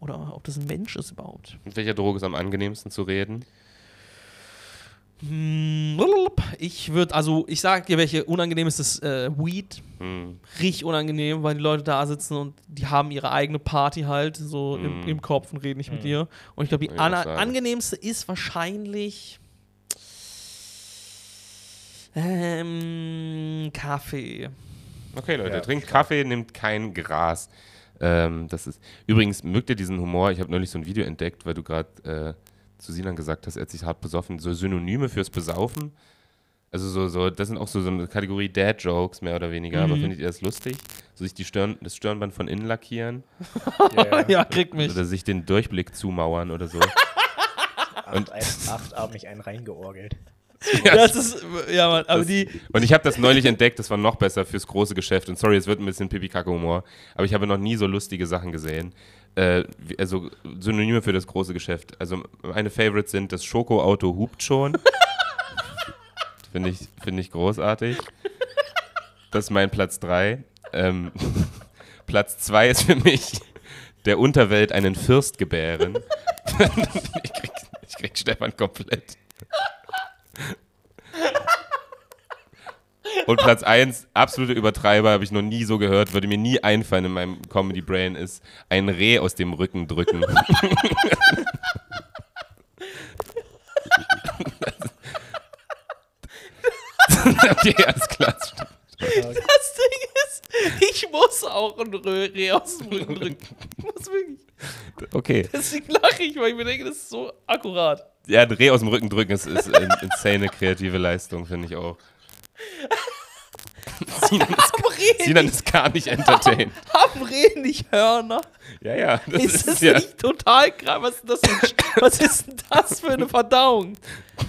Oder ob das ein Mensch ist überhaupt. Mit welcher Droge ist am angenehmsten zu reden? Hm, Ich würde, also ich sag dir, welche unangenehm ist das äh, Weed. Hm. Richtig unangenehm, weil die Leute da sitzen und die haben ihre eigene Party halt so im, Mm. im Kopf und reden nicht mit dir. Und ich glaube, die sagen. angenehmste ist wahrscheinlich ähm, Kaffee. Okay, Leute, Ja, trinkt Kaffee, nimmt kein Gras. Ähm, das ist übrigens mögt ihr diesen Humor? Ich habe neulich so ein Video entdeckt, weil du gerade äh, zu Sinan gesagt hast, er hat sich hart besoffen. So Synonyme fürs Besaufen. Also so, so, das sind auch so, so eine Kategorie Dad-Jokes, mehr oder weniger. Aber Mhm. findet ihr das lustig? So sich die Stirn, das Stirnband von innen lackieren Ja, [laughs] ja, kriegt mich. oder sich den Durchblick zumauern oder so. [laughs] Und ein, acht Abend nicht einen reingeorgelt. Das ist, ja, Mann, aber Das- die, Und ich habe das neulich entdeckt, das war noch besser fürs große Geschäft. Und sorry, es wird ein bisschen Pipi-Kacke-Humor, aber ich habe noch nie so lustige Sachen gesehen. Äh, also Synonyme für das große Geschäft. Also meine Favorites sind, das Schokoauto hupt schon. [laughs] Finde ich, find ich großartig. Das ist mein Platz 3. Ähm, [laughs] Platz 2 ist für mich der Unterwelt einen Fürst gebären. [laughs] ich, krieg, ich krieg Stefan komplett. Und Platz 1, absolute Übertreiber, habe ich noch nie so gehört, würde mir nie einfallen in meinem Comedy Brain, ist ein Reh aus dem Rücken drücken. alles klar. das Ding ist, ich muss auch ein Reh aus dem Rücken drücken. Ich muss wirklich. Okay. [laughs] Deswegen lache ich, weil ich mir denke, das ist so akkurat. Ja, ein Reh aus dem Rücken drücken ist, ist eine insane kreative Leistung, finde ich auch. [laughs] Sinan ist, Sinan ist gar nicht entertained. [laughs] haben Rehe nicht Hörner? Ja, ja. Das Ist ist, das ja. nicht total krass? Was ist, das für was ist denn das für eine Verdauung?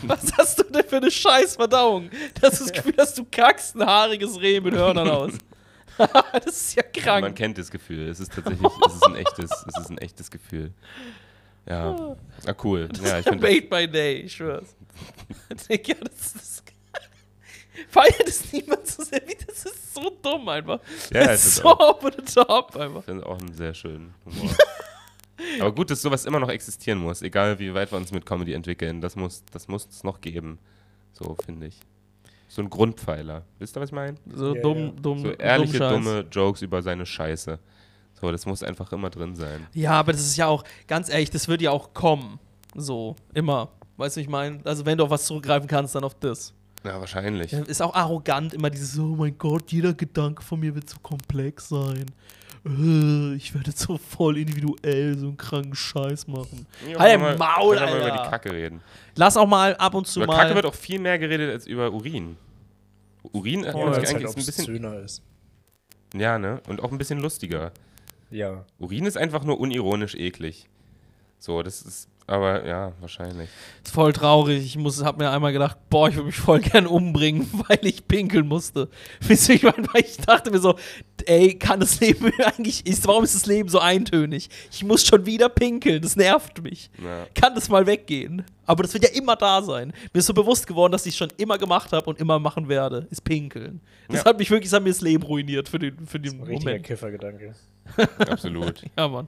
Was hast du denn für eine scheiß Verdauung? Das ist das Gefühl, dass du kackst ein haariges Reh mit Hörnern aus. [laughs] das ist ja Man krank. kennt das Gefühl. Es ist tatsächlich, es ist ein echtes, es ist ein echtes Gefühl. Ja. Ah, cool. Ja, ich finde Made by day, ich schwör's. Ich [laughs] ja, das ist. Feiert es niemand so sehr wie das ist so dumm einfach. Ja, das ist so auch- over the top einfach. find auch einen sehr schönen Humor. Aber gut, dass sowas immer noch existieren muss, egal wie weit wir uns mit Comedy entwickeln. Das muss, das muss es noch geben. So, finde ich. So ein Grundpfeiler. Wisst ihr, was ich meine? So Ja, dumm, ja. dumm, So ehrliche, dumm dumme Jokes über seine Scheiße. So, das muss einfach immer drin sein. Ja, aber das ist ja auch, ganz ehrlich, das wird ja auch kommen. So, immer. Weißt du, ich meine? Also, wenn du auf was zurückgreifen kannst, dann auf das. Ja, wahrscheinlich. Ist auch arrogant, immer dieses, oh mein Gott, jeder Gedanke von mir wird so komplex sein. Äh, Ich werde jetzt so voll individuell so einen kranken Scheiß machen. Ja, Halt wir- Maul, wir mal über Alter. die Kacke reden. Lass auch mal ab und zu Über mal. Kacke wird auch viel mehr geredet als über Urin. Urin Oh, oh, eigentlich halt ist ein bisschen. obszöner ist. Ja, ne? Und auch ein bisschen lustiger. Ja. Urin ist einfach nur unironisch eklig. So, das ist. Aber ja, wahrscheinlich. ist voll traurig. Ich muss, hab mir einmal gedacht, boah, ich würde mich voll gern umbringen, [laughs] weil ich pinkeln musste. Wisst ihr, ich meine, weil ich dachte mir so, ey, kann das Leben [laughs] eigentlich, ist, warum ist das Leben so eintönig? Ich muss schon wieder pinkeln, das nervt mich. Ja. Kann das mal weggehen? Aber das wird ja immer da sein. Mir ist so bewusst geworden, dass ich schon immer gemacht habe und immer machen werde, ist pinkeln. Das Ja. hat mich wirklich, das hat mir das Leben ruiniert für den, für den Ein richtiger Moment. Kiffergedanke. Absolut. [laughs] Ja, Mann.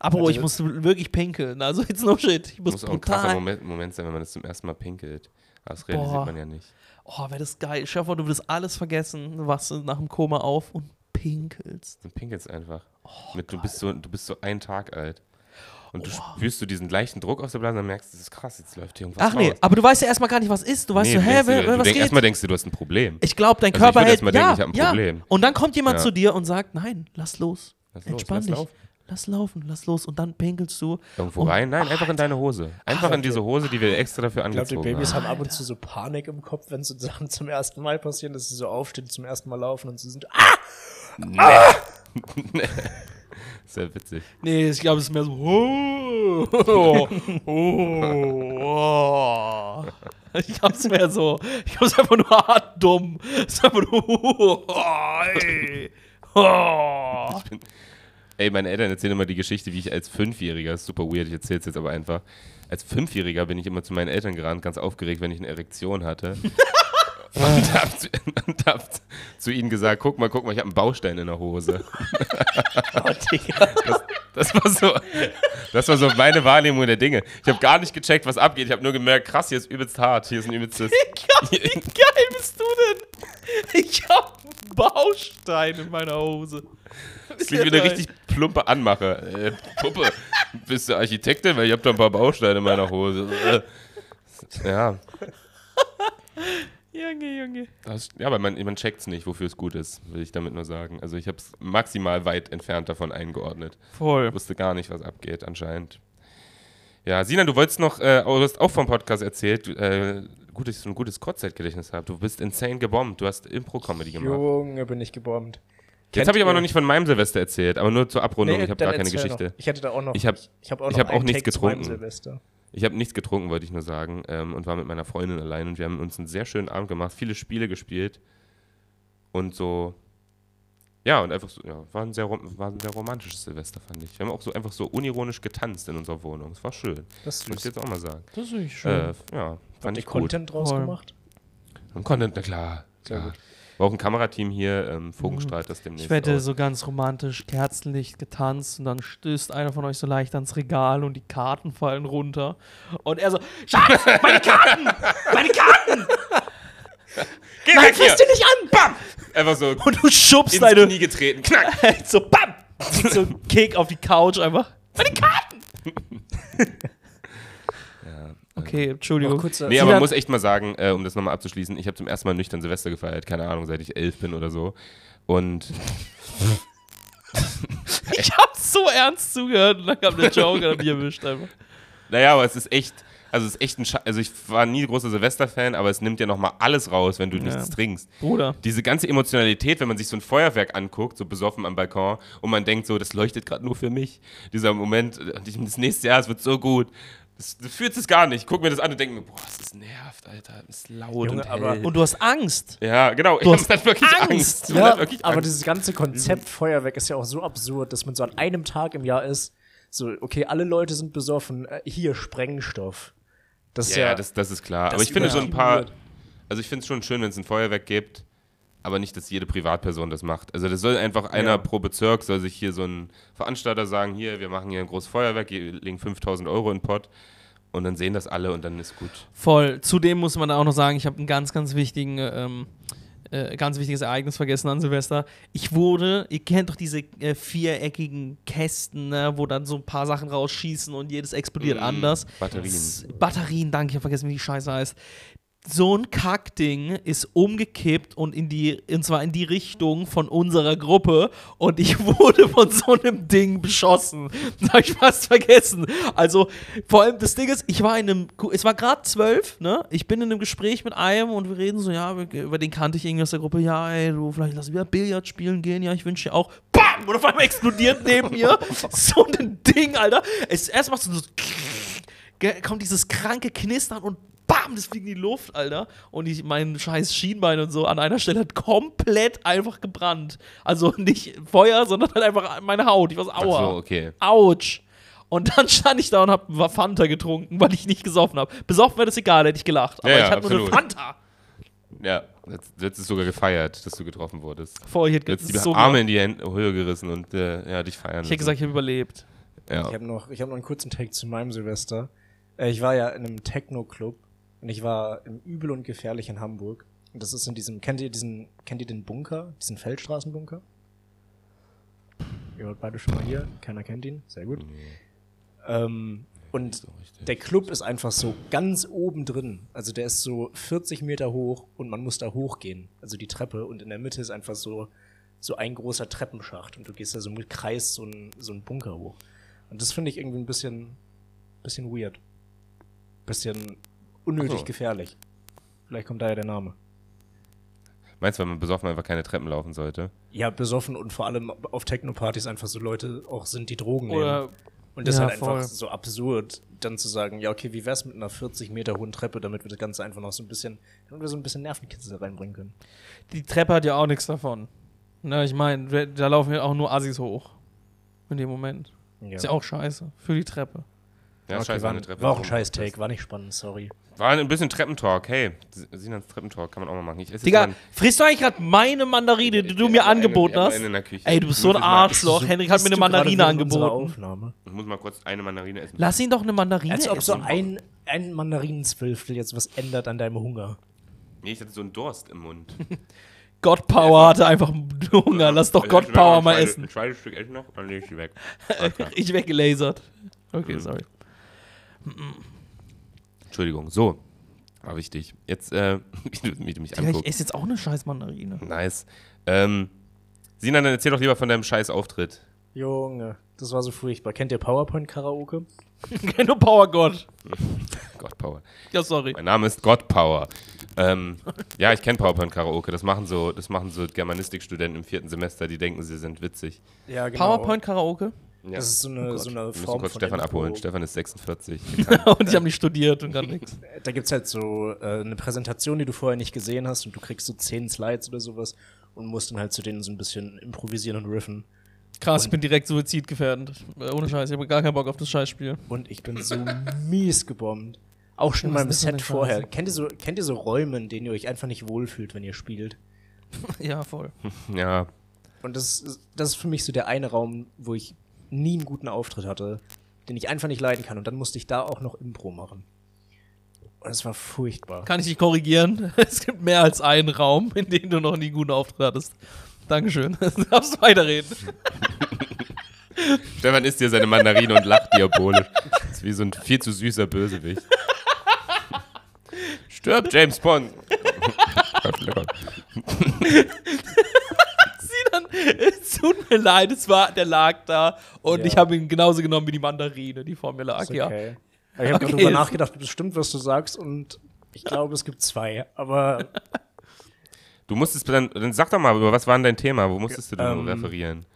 Aber ich musste wirklich pinkeln. Also, it's no shit. Ich muss, Muss auch ein krasser. Moment, Moment sein, wenn man das zum ersten Mal pinkelt. Das realisiert Boah. man ja nicht. Oh, wäre das geil. Stell dir vor, du würdest alles vergessen, wachst du nach dem Koma auf und pinkelst. Du pinkelst einfach. Oh, Mit, du, bist so, du bist so einen Tag alt. Und du Oh. spürst du diesen leichten Druck aus der Blase und dann merkst, das ist krass, jetzt läuft hier irgendwas Ach nee, raus. aber du weißt ja erstmal gar nicht, was ist. Du weißt Nee, so, du hä, du was denk, geht? Erstmal denkst du, du hast ein Problem. Ich glaube, dein Also ich Körper würd hält, erst mal denken, ja, ich ein ja. Problem. Und dann kommt jemand Ja. zu dir und sagt, nein, lass los. Lass los, Entspann lass dich. laufen. Lass laufen, lass los. Und dann pinkelst du. Irgendwo Und- rein? Nein, einfach in deine Hose. Einfach in diese Hose, die wir extra dafür Ich glaube, die angezogen Babys haben. haben ab und zu so Panik im Kopf, wenn so Sachen zum ersten Mal passieren, dass sie so aufstehen, zum ersten Mal laufen und sie sind, ah! Sehr [laughs] witzig. Nee, ich glaube, es ist mehr so. Oh, oh, oh. Ich glaube, es ist mehr so. Ich glaube, es ist einfach nur hart dumm. Es ist einfach nur. Oh, ey. [laughs] Oh. Ey, meine Eltern erzählen immer die Geschichte, wie ich als Fünfjähriger, super weird, ich erzähle es jetzt aber einfach. Als Fünfjähriger bin ich immer zu meinen Eltern gerannt, ganz aufgeregt, wenn ich eine Erektion hatte. [laughs] [laughs] und hab, zu, und hab zu ihnen gesagt, guck mal, guck mal, ich habe einen Baustein in der Hose. Oh, Digga. Das war so, das war so meine Wahrnehmung der Dinge. Ich habe gar nicht gecheckt, was abgeht. Ich habe nur gemerkt, krass, hier ist übelst hart, hier ist ein übelstes. [laughs] Wie geil bist du denn? Ich hab einen Baustein in meiner Hose. Das klingt wie eine richtig plumpe Anmache. Äh, Puppe, bist du Architektin? Weil ich habe da ein paar Bausteine in meiner Hose. Äh. Ja, Junge, Junge. das, ja, aber man, man checkt es nicht, wofür es gut ist, will ich damit nur sagen. Also ich habe es maximal weit entfernt davon eingeordnet. Voll. Ich wusste gar nicht, was abgeht, anscheinend. Ja, Sinan, du wolltest noch, äh, du hast auch vom Podcast erzählt, äh, gut, dass ich so ein gutes Kurzzeitgedächtnis habe. Du bist insane gebombt, du hast Impro-Comedy gemacht. Junge, bin ich gebombt. Jetzt habe ich aber noch nicht von meinem Silvester erzählt, aber nur zur Abrundung, ich habe gar keine Geschichte. Noch. Ich hätte da auch noch. Ich hab- ich hab auch, ich hab auch nichts Take getrunken. Ich habe nichts getrunken, wollte ich nur sagen, ähm, und war mit meiner Freundin allein und wir haben uns einen sehr schönen Abend gemacht, viele Spiele gespielt und so, ja, und einfach so, ja, war ein sehr, war ein sehr romantisches Silvester, fand ich. Wir haben auch so einfach so unironisch getanzt in unserer Wohnung. Es war schön. Das ist Muss ich jetzt auch mal sagen. Das ist richtig schön. Äh, ja, Habt fand ihr ich gut. Content draus Voll. gemacht? Und Content, na klar. Sehr klar. gut. War auch ein Kamerateam hier, ähm, Vogelstrahlt das demnächst Ich wette, aus. so ganz romantisch, Kerzenlicht getanzt und dann stößt einer von euch so leicht ans Regal und die Karten fallen runter. Und er so, Scheiße, meine Karten! Meine Karten! [laughs] Geh Nein, fass die nicht an! Bam! Einfach so Und du schubst ins deine, Knie getreten. Knack! [laughs] so bam! So ein Kick auf die Couch einfach. Meine Karten! [laughs] Ja, Okay, Entschuldigung. kurzer, Nee, aber man muss echt mal sagen, äh, um das nochmal abzuschließen, ich habe zum ersten Mal nüchtern Silvester gefeiert, keine Ahnung, seit ich elf bin oder so. Und [laughs] Ich hab so ernst zugehört und dann kam der Joke und mich erwischt einfach. naja, aber es ist echt, also es ist echt ein Scha Also ich war nie großer Silvester-Fan, aber es nimmt ja nochmal alles raus, wenn du nichts trinkst. Bruder. Diese ganze Emotionalität, wenn man sich so ein Feuerwerk anguckt, so besoffen am Balkon, und man denkt so, das leuchtet gerade nur für mich. Dieser Moment, äh, und ich- das nächste Jahr, es wird so gut. Das, du fühlst es gar nicht. Ich guck mir das an und denke mir, boah, das nervt, Alter. Das ist laut Junge, und aber- hell. Und du hast Angst. ja, genau. Du ich hast hab wirklich Angst. Angst. Ja, hat wirklich aber Angst. dieses ganze Konzept Feuerwerk ist ja auch so absurd, dass man so an einem Tag im Jahr ist, so, okay, alle Leute sind besoffen, äh, hier Sprengstoff. Das ist Ja, ja, das, das ist klar. das Aber ich finde so ein paar. Also ich finde es schon schön, wenn es ein Feuerwerk gibt, aber nicht, dass jede Privatperson das macht. Also das soll einfach einer Ja. pro Bezirk, soll sich hier so ein Veranstalter sagen, hier, wir machen hier ein großes Feuerwerk, wir legen 5000 Euro in den Pott und dann sehen das alle und dann ist gut. Voll. Zudem muss man auch noch sagen, ich habe einen ganz, ganz wichtigen ähm, äh, ganz wichtiges Ereignis vergessen an Silvester. Ich wurde, ihr kennt doch diese äh, viereckigen Kästen, ne, wo dann so ein paar Sachen rausschießen und jedes explodiert Mm, anders. Batterien. S Batterien, danke, ich habe vergessen, wie die Scheiße heißt. So ein Kackding ist umgekippt und in die, und zwar in die Richtung von unserer Gruppe und ich [laughs] wurde von so einem Ding beschossen. [laughs] Das habe ich fast vergessen. Also, vor allem das Ding ist, ich war in einem, es war gerade zwölf, ne? Ich bin in einem Gespräch mit einem und wir reden so, ja, über den kannte ich irgendwie aus der Gruppe, ja, ey, du, vielleicht lass wieder Billard spielen gehen, ja, ich wünsche dir auch. BAM! Und auf einmal explodiert neben mir [laughs] so ein Ding, Alter. Es erst macht so kommt dieses kranke Knistern und bam, das fliegt in die Luft, Alter. Und ich, mein scheiß Schienbein und so an einer Stelle hat komplett einfach gebrannt. Also nicht Feuer, sondern halt einfach meine Haut. Ich war so, Ach aua. so, okay. Autsch. Und dann [laughs] stand ich da und hab Fanta getrunken, weil ich nicht gesoffen habe. Besoffen wäre das egal, hätte ich gelacht. Aber Ja, ich hatte nur eine absolut. Fanta. Ja, jetzt, jetzt ist sogar gefeiert, dass du getroffen wurdest. Voll, ich hätte Jetzt die so Arme in die Hände, Höhe gerissen und äh, ja, dich feiern. Ich hätte gesagt, ich habe überlebt. ja. Ich habe noch, ich hab noch einen kurzen Take zu meinem Silvester. Äh, ich war ja in einem Techno-Club und ich war im Übel und Gefährlich in Hamburg. Und das ist in diesem, kennt ihr diesen, kennt ihr den Bunker, diesen Feldstraßenbunker? Ihr wart beide schon mal hier, keiner kennt ihn, sehr gut. Ähm, und der Club ist einfach so ganz oben drin. Also der ist so 40 Meter hoch und man muss da hochgehen. Also die Treppe und in der Mitte ist einfach so, so ein großer Treppenschacht und du gehst da so mit Kreis so ein, so ein Bunker hoch. Und das finde ich irgendwie ein bisschen, bisschen weird. Bisschen unnötig so. gefährlich. Vielleicht kommt daher der Name. Meinst du, weil man besoffen einfach keine Treppen laufen sollte? Ja, besoffen und vor allem auf Techno-Partys einfach so Leute auch sind, die Drogen nehmen. Oder Und das ist Ja, halt einfach voll. so absurd, dann zu sagen, ja, okay, wie wär's mit einer 40 Meter hohen Treppe, damit wir das Ganze einfach noch so ein bisschen, damit wir so ein bisschen Nervenkitzel reinbringen können. die Treppe hat ja auch nichts davon. Na, ich meine, da laufen ja auch nur Assis hoch. In dem Moment. Ja. Ist ja auch scheiße. Für die Treppe. Ja, okay, scheiße, war, eine Treppe. war auch ein scheiß Take, war nicht spannend, sorry. War ein bisschen Treppentalk. Hey, Sinans Treppentalk kann man auch mal machen. Ich Digga, frisst du eigentlich gerade meine Mandarine, die Ich du mir angeboten ich hab hast? eine in der Küche. Ey, du bist so ein Arschloch. Henrik hat mir eine Mandarine angeboten. Aufnahme? Ich muss mal kurz eine Mandarine essen. Lass ihn doch eine Mandarine Als ob so essen. ein, ein Mandarinenzwölftel jetzt was ändert an deinem Hunger. Nee, ich hatte so einen Durst im Mund. [laughs] God Power hatte einfach Hunger. Lass doch God Power mal essen. Ein zweites Stück essen noch, dann lege ich die weg. [laughs] Ich weggelasert. Okay, Mhm. sorry. Entschuldigung, so. War wichtig. Jetzt, äh, [laughs] wie du, wie du mich Digga, ich anguckst. esse jetzt auch eine scheiß Mandarine. Nice. Ähm, Sinan, dann erzähl doch lieber von deinem scheiß Auftritt. Junge, das war so furchtbar. Kennt ihr PowerPoint-Karaoke? [laughs] Kenn nur Power God. [laughs] God Power. Ja, sorry. Mein Name ist God Power. Ähm, ja, ich kenne PowerPoint Karaoke. Das machen so, das machen so Germanistikstudenten im vierten Semester, die denken, sie sind witzig. Ja, PowerPoint Karaoke. Ja. Das ist so eine, so eine Wir müssen Form kurz von Stefan Info. abholen. Stefan ist 46. [laughs] [laughs] Und ich habe nicht studiert und kann [laughs] nichts. Da gibt's halt so äh, eine Präsentation, die du vorher nicht gesehen hast und du kriegst so zehn Slides oder sowas und musst dann halt zu denen so ein bisschen improvisieren und riffen. Krass, ich bin direkt suizidgefährdend. Äh, Ohne Scheiß, ich habe gar keinen Bock auf das Scheißspiel. Und ich bin so mies gebombt. Auch schon mal im Set vorher. Kennt ihr, so, kennt ihr so Räume, in denen ihr euch einfach nicht wohlfühlt, wenn ihr spielt? ja, voll. ja, Und das das ist für mich so der eine Raum, wo ich nie einen guten Auftritt hatte, den ich einfach nicht leiden kann. Und dann musste ich da auch noch Impro machen. Und es war furchtbar. Kann ich dich korrigieren? [laughs] Es gibt mehr als einen Raum, in dem du noch nie einen guten Auftritt hattest. Dankeschön. [laughs] Du darfst weiterreden. [laughs] Stefan isst dir seine Mandarine und lacht diabolisch. Das ist wie so ein viel zu süßer Bösewicht. Stirb, James Bond. [laughs] Es tut mir leid, es war, der lag da und Ja. ich habe ihn genauso genommen wie die Mandarine, die vor mir lag, ja. okay. Aber Ich habe Okay, darüber nachgedacht, bestimmt, was du sagst, und ich glaube, es gibt zwei. Aber Du musstest dann, dann sag doch mal, über was war denn dein Thema? Wo musstest du denn Ähm, referieren?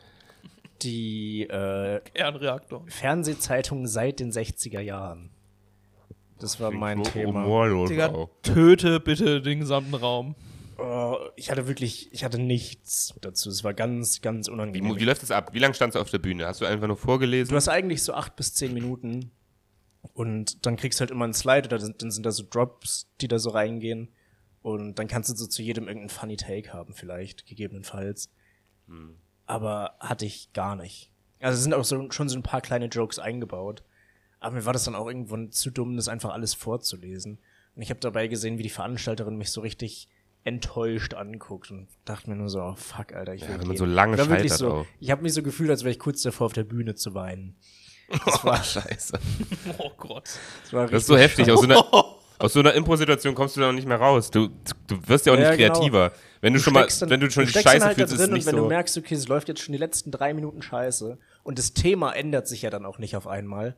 die äh, Kernreaktor. Fernsehzeitung seit den 60er Jahren. Das war mein So Thema. humorlos Digga, töte bitte den gesamten Raum. Oh, ich hatte wirklich, ich hatte nichts dazu. Es war ganz, ganz Wie, unangenehm. wie läuft das ab? Wie lange standst du auf der Bühne? Hast du einfach nur vorgelesen? Du hast eigentlich so acht bis zehn Minuten und dann kriegst du halt immer einen Slide oder dann dann sind da so Drops, die da so reingehen und dann kannst du so zu jedem irgendeinen funny Take haben vielleicht, gegebenenfalls. Aber hatte ich gar nicht. Also es sind auch so, schon so ein paar kleine Jokes eingebaut. Aber mir war das dann auch irgendwann zu dumm, das einfach alles vorzulesen. Und ich habe dabei gesehen, wie die Veranstalterin mich so richtig enttäuscht anguckt und dachte mir nur so, oh, fuck, Alter, ich will Ja, wenn man gehen. so lange Ich scheitert so, auch. Ich habe mich so gefühlt, als wäre ich kurz davor, auf der Bühne zu weinen. Das [laughs] war, Scheiße. [laughs] Oh Gott. das war Das ist so heftig. Aus so einer, aus so einer Impro-Situation kommst du da noch nicht mehr raus. Du, du wirst ja auch Ja, nicht genau. kreativer. Wenn du, schon mal, dann- wenn du schon du Scheiße halt fühlst, ist es drin nicht und wenn so. du merkst, okay, es läuft jetzt schon die letzten drei Minuten Scheiße und das Thema ändert sich ja dann auch nicht auf einmal,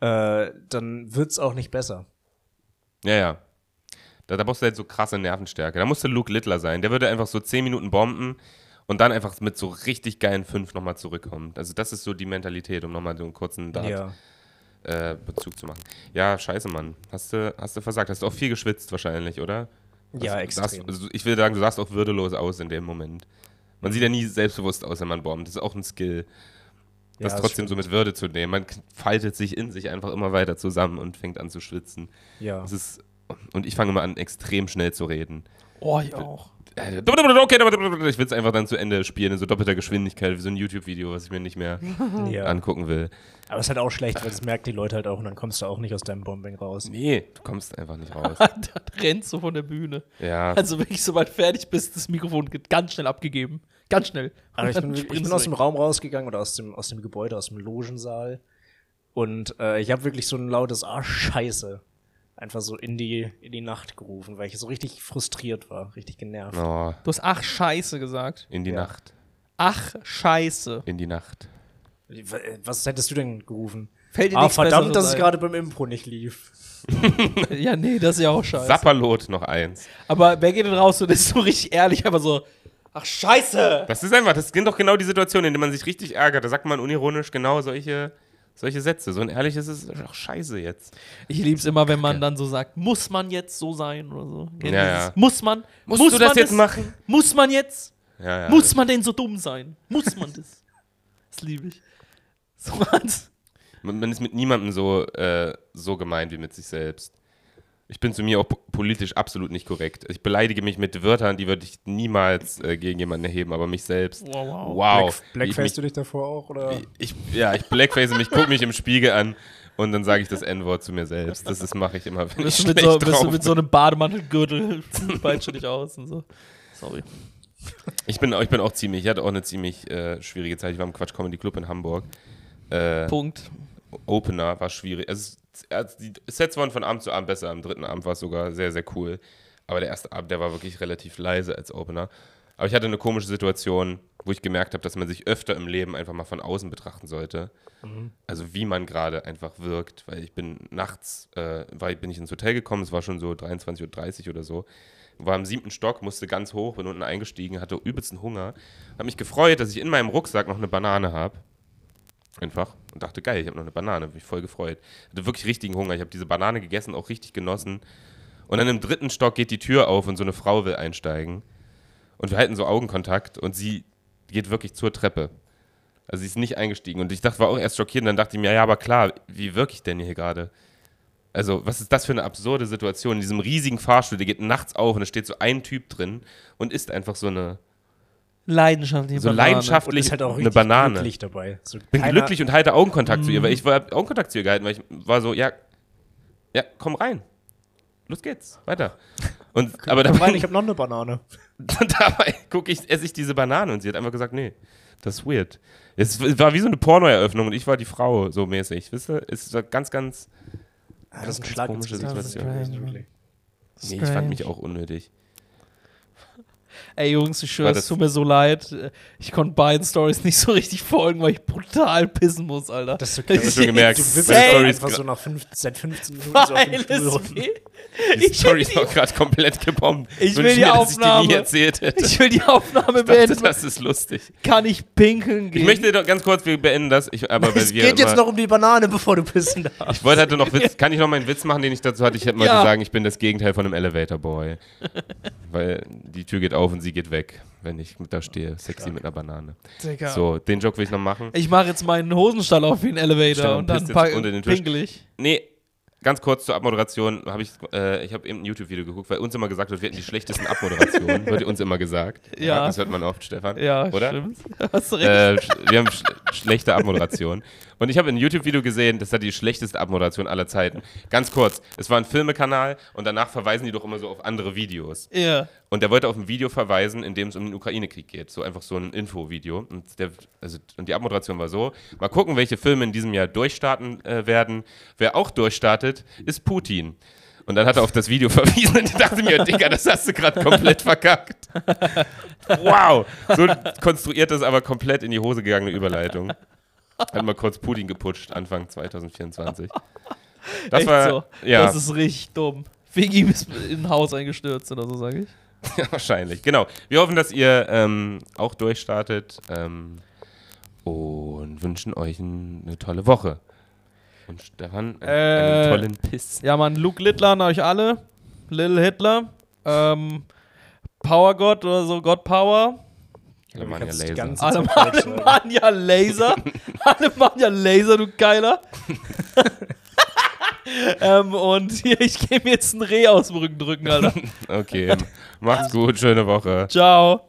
äh, dann wird's auch nicht besser. Ja, ja. Da, da brauchst du halt so krasse Nervenstärke. Da musste Luke Littler sein. Der würde einfach so 10 Minuten bomben und dann einfach mit so richtig geilen 5 nochmal zurückkommen. Also das ist so die Mentalität, um nochmal so einen kurzen Dart, Ja. äh, Bezug zu machen. Ja, scheiße, Mann. Hast du, hast du versagt. Hast du auch viel geschwitzt wahrscheinlich, oder? Ja, Du extrem. sahst, also ich will sagen, du sahst auch würdelos aus in dem Moment. Man sieht ja nie selbstbewusst aus, wenn man bombt. Das ist auch ein Skill, das Ja, trotzdem so stimmt. mit Würde zu nehmen. Man faltet sich in sich einfach immer weiter zusammen und fängt an zu schwitzen. Ja. Das ist, und ich fange immer an, extrem schnell zu reden. Oh, ich auch. Äh, Okay, ich will es einfach dann zu Ende spielen in so doppelter Geschwindigkeit, wie so ein YouTube-Video, was ich mir nicht mehr [laughs] ja. angucken will. Aber es ist halt auch schlecht, weil das merken die Leute halt auch und dann kommst du auch nicht aus deinem Bombing raus. Nee, du kommst einfach nicht raus. [laughs] da rennst du von der Bühne. Ja, Also wirklich, sobald fertig bist, das Mikrofon geht ganz schnell abgegeben. Ganz schnell. Aber ich bin, dann [laughs] ich bin aus dem. Raum rausgegangen oder aus dem, aus dem Gebäude, aus dem Logensaal. Und äh, ich habe wirklich so ein lautes Ah, Scheiße. Einfach so in die, in die Nacht gerufen, weil ich so richtig frustriert war, richtig genervt. oh, Du hast ach Scheiße gesagt. in die Ja. Nacht, Ach Scheiße. in die Nacht. Was hättest du denn gerufen? Fällt dir Ah, nichts verdammt, dass es gerade beim Impro nicht lief. [laughs] Ja, nee, das ist ja auch scheiße. Sapperlot noch eins. Aber wer geht denn raus und ist so richtig ehrlich, aber so, ach Scheiße. Das ist einfach, das sind doch genau die Situationen, in denen man sich richtig ärgert. Da sagt man unironisch genau solche, solche Sätze. So ein ehrliches ist ach scheiße jetzt. Ich lieb's immer, wenn man dann so sagt, muss man jetzt so sein oder so. Ja, ja. dieses, Muss man? Musst muss du das jetzt machen? Muss man jetzt? Ja. Muss man denn so dumm sein? Muss man das? [laughs] Das liebe ich. So was. Man, man ist mit niemandem so, äh, so gemein wie mit sich selbst. Ich bin zu mir auch po- politisch absolut nicht korrekt. Ich beleidige mich mit Wörtern, die würde ich niemals äh, gegen jemanden erheben, aber mich selbst. Wow, wow. Wow. Black, ich Blackface mich, du dich davor auch, oder? ich, ja, ich blackface mich, gucke mich im Spiegel an und dann sage ich das N-Wort zu mir selbst. Das ist- mache ich immer, wenn ich Bist du mit so, bist du mit so einem Bademantelgürtel, [laughs] peitscht du dich aus und so. Sorry. Ich bin, ich bin auch ziemlich, ich hatte auch eine ziemlich äh, schwierige Zeit. Ich war im Quatsch Comedy Club in Hamburg. Äh, Punkt. Opener war schwierig. Also, die Sets waren von Abend zu Abend besser. Am dritten Abend war es sogar sehr, sehr cool. Aber der erste Abend, der war wirklich relativ leise als Opener. Aber ich hatte eine komische Situation, wo ich gemerkt habe, dass man sich öfter im Leben einfach mal von außen betrachten sollte. Also wie man gerade einfach wirkt. Weil ich bin nachts, äh, war, bin ich ins Hotel gekommen, es war schon so 23.30 Uhr oder so. War im siebten Stock, musste ganz hoch, bin unten eingestiegen, hatte übelsten Hunger. Habe mich gefreut, dass ich in meinem Rucksack noch eine Banane habe. Einfach. Und dachte, geil, ich habe noch eine Banane. Bin mich voll gefreut. Hatte wirklich richtigen Hunger. Ich habe diese Banane gegessen, auch richtig genossen. Und dann im dritten Stock geht die Tür auf und so eine Frau will einsteigen. Und wir halten so Augenkontakt und sie geht wirklich zur Treppe. Also sie ist nicht eingestiegen. Und ich dachte, war auch erst schockiert. Und dann dachte ich mir, ja, aber klar, wie wirke ich denn hier gerade? Also, was ist das für eine absurde Situation? In diesem riesigen Fahrstuhl, der geht nachts auf und da steht so ein Typ drin und isst einfach so eine, Leidenschaftlich. so Und leidenschaftlich ist halt auch eine Banane. glücklich dabei. So bin glücklich und halte Augenkontakt zu ihr, weil ich war Augenkontakt zu ihr gehalten, weil ich war so, ja, ja, komm rein. Los geht's, weiter. Und, [laughs] aber Komm rein, dabei, ich habe noch eine Banane. [laughs] dabei gucke ich, esse ich diese Banane und sie hat einfach gesagt, nee, das ist weird. Es war wie so eine Pornoeröffnung und ich war die Frau, so mäßig. Wisst ihr? Es war ganz, ganz, Ah, das ist ein ganz ins komische. Situation. Wirklich. Nee, ich fand mich auch unnötig. Ey Jungs, ich schwöre, es tut mir so leid. Ich konnte beiden Stories [laughs] nicht so richtig folgen, weil ich brutal pissen muss, Alter. Das ist so Ich schon gemerkt. Du wippst einfach so nach fünf, seit 15 Minuten so auf weil Stuhl es rum. will, Die ich Story will ist auch die, gerade komplett gebombt. Ich will Wünsche die mir, dass ich die nie Aufnahme. erzählt hätte. ich will die Aufnahme Ich dachte, beenden. das ist lustig. Kann ich pinkeln gehen? Ich möchte doch ganz kurz, wir beenden das. Ich, aber Es geht jetzt noch um die Banane, bevor du pissen darfst. Ich wollte halt noch Witz. [laughs] Kann ich noch meinen Witz machen, den ich dazu hatte? Ich hätte mal Ja. sagen, ich bin das Gegenteil von einem Elevator Boy. Weil die Tür geht auf und sie geht weg, wenn ich da stehe. Sexy mit einer Banane. Digga. So, den Joke will ich noch machen. Ich mache jetzt meinen Hosenstall auf wie ein Elevator Stefan und dann pack- unter den Tisch. pinkel ich. Nee, ganz kurz zur Abmoderation. Hab ich äh, ich habe eben ein YouTube-Video geguckt, weil uns immer gesagt wird, wir hätten die schlechtesten Abmoderationen. [laughs] wird uns immer gesagt. Ja. Das hört man oft, Stefan. Ja, Oder? stimmt. [laughs] Hast recht. Äh, wir haben sch- schlechte Abmoderation. Und ich habe ein YouTube-Video gesehen, das hat die schlechteste Abmoderation aller Zeiten. Ganz kurz, es war ein Filmekanal und danach verweisen die doch immer so auf andere Videos. Ja. Und der wollte auf ein Video verweisen, in dem es um den Ukraine-Krieg geht. So einfach so ein Info-Video. Und, der, also, und die Abmoderation war so: Mal gucken, welche Filme in diesem Jahr durchstarten äh, werden. Wer auch durchstartet, ist Putin. Und dann hat er auf das Video [laughs] verwiesen und ich dachte mir, Digga, das hast du gerade komplett verkackt. [laughs] Wow! So konstruiert das aber komplett in die Hose gegangene Überleitung. [laughs] Hat mal kurz Putin geputscht, Anfang 2024. [laughs] Das Echt war, so. ja. Das ist richtig dumm. Wegen ihm ist in ein Haus eingestürzt oder so, sage ich. [laughs] Ja, wahrscheinlich, genau. Wir hoffen, dass ihr ähm, auch durchstartet ähm, und wünschen euch ein, eine tolle Woche. Und Stefan, einen, einen Äh, tollen Piss. Ja, Mann, Luke Littler an euch alle. Little Hitler. Ähm, Power God oder so, God Power. Alemannia Laser. [laughs] ja Laser. alle machen ja Laser, du Geiler. [laughs] ähm, und hier, ich gehe mir jetzt ein Reh aus dem Rücken drücken, Alter. Okay, macht's gut, schöne Woche. Ciao.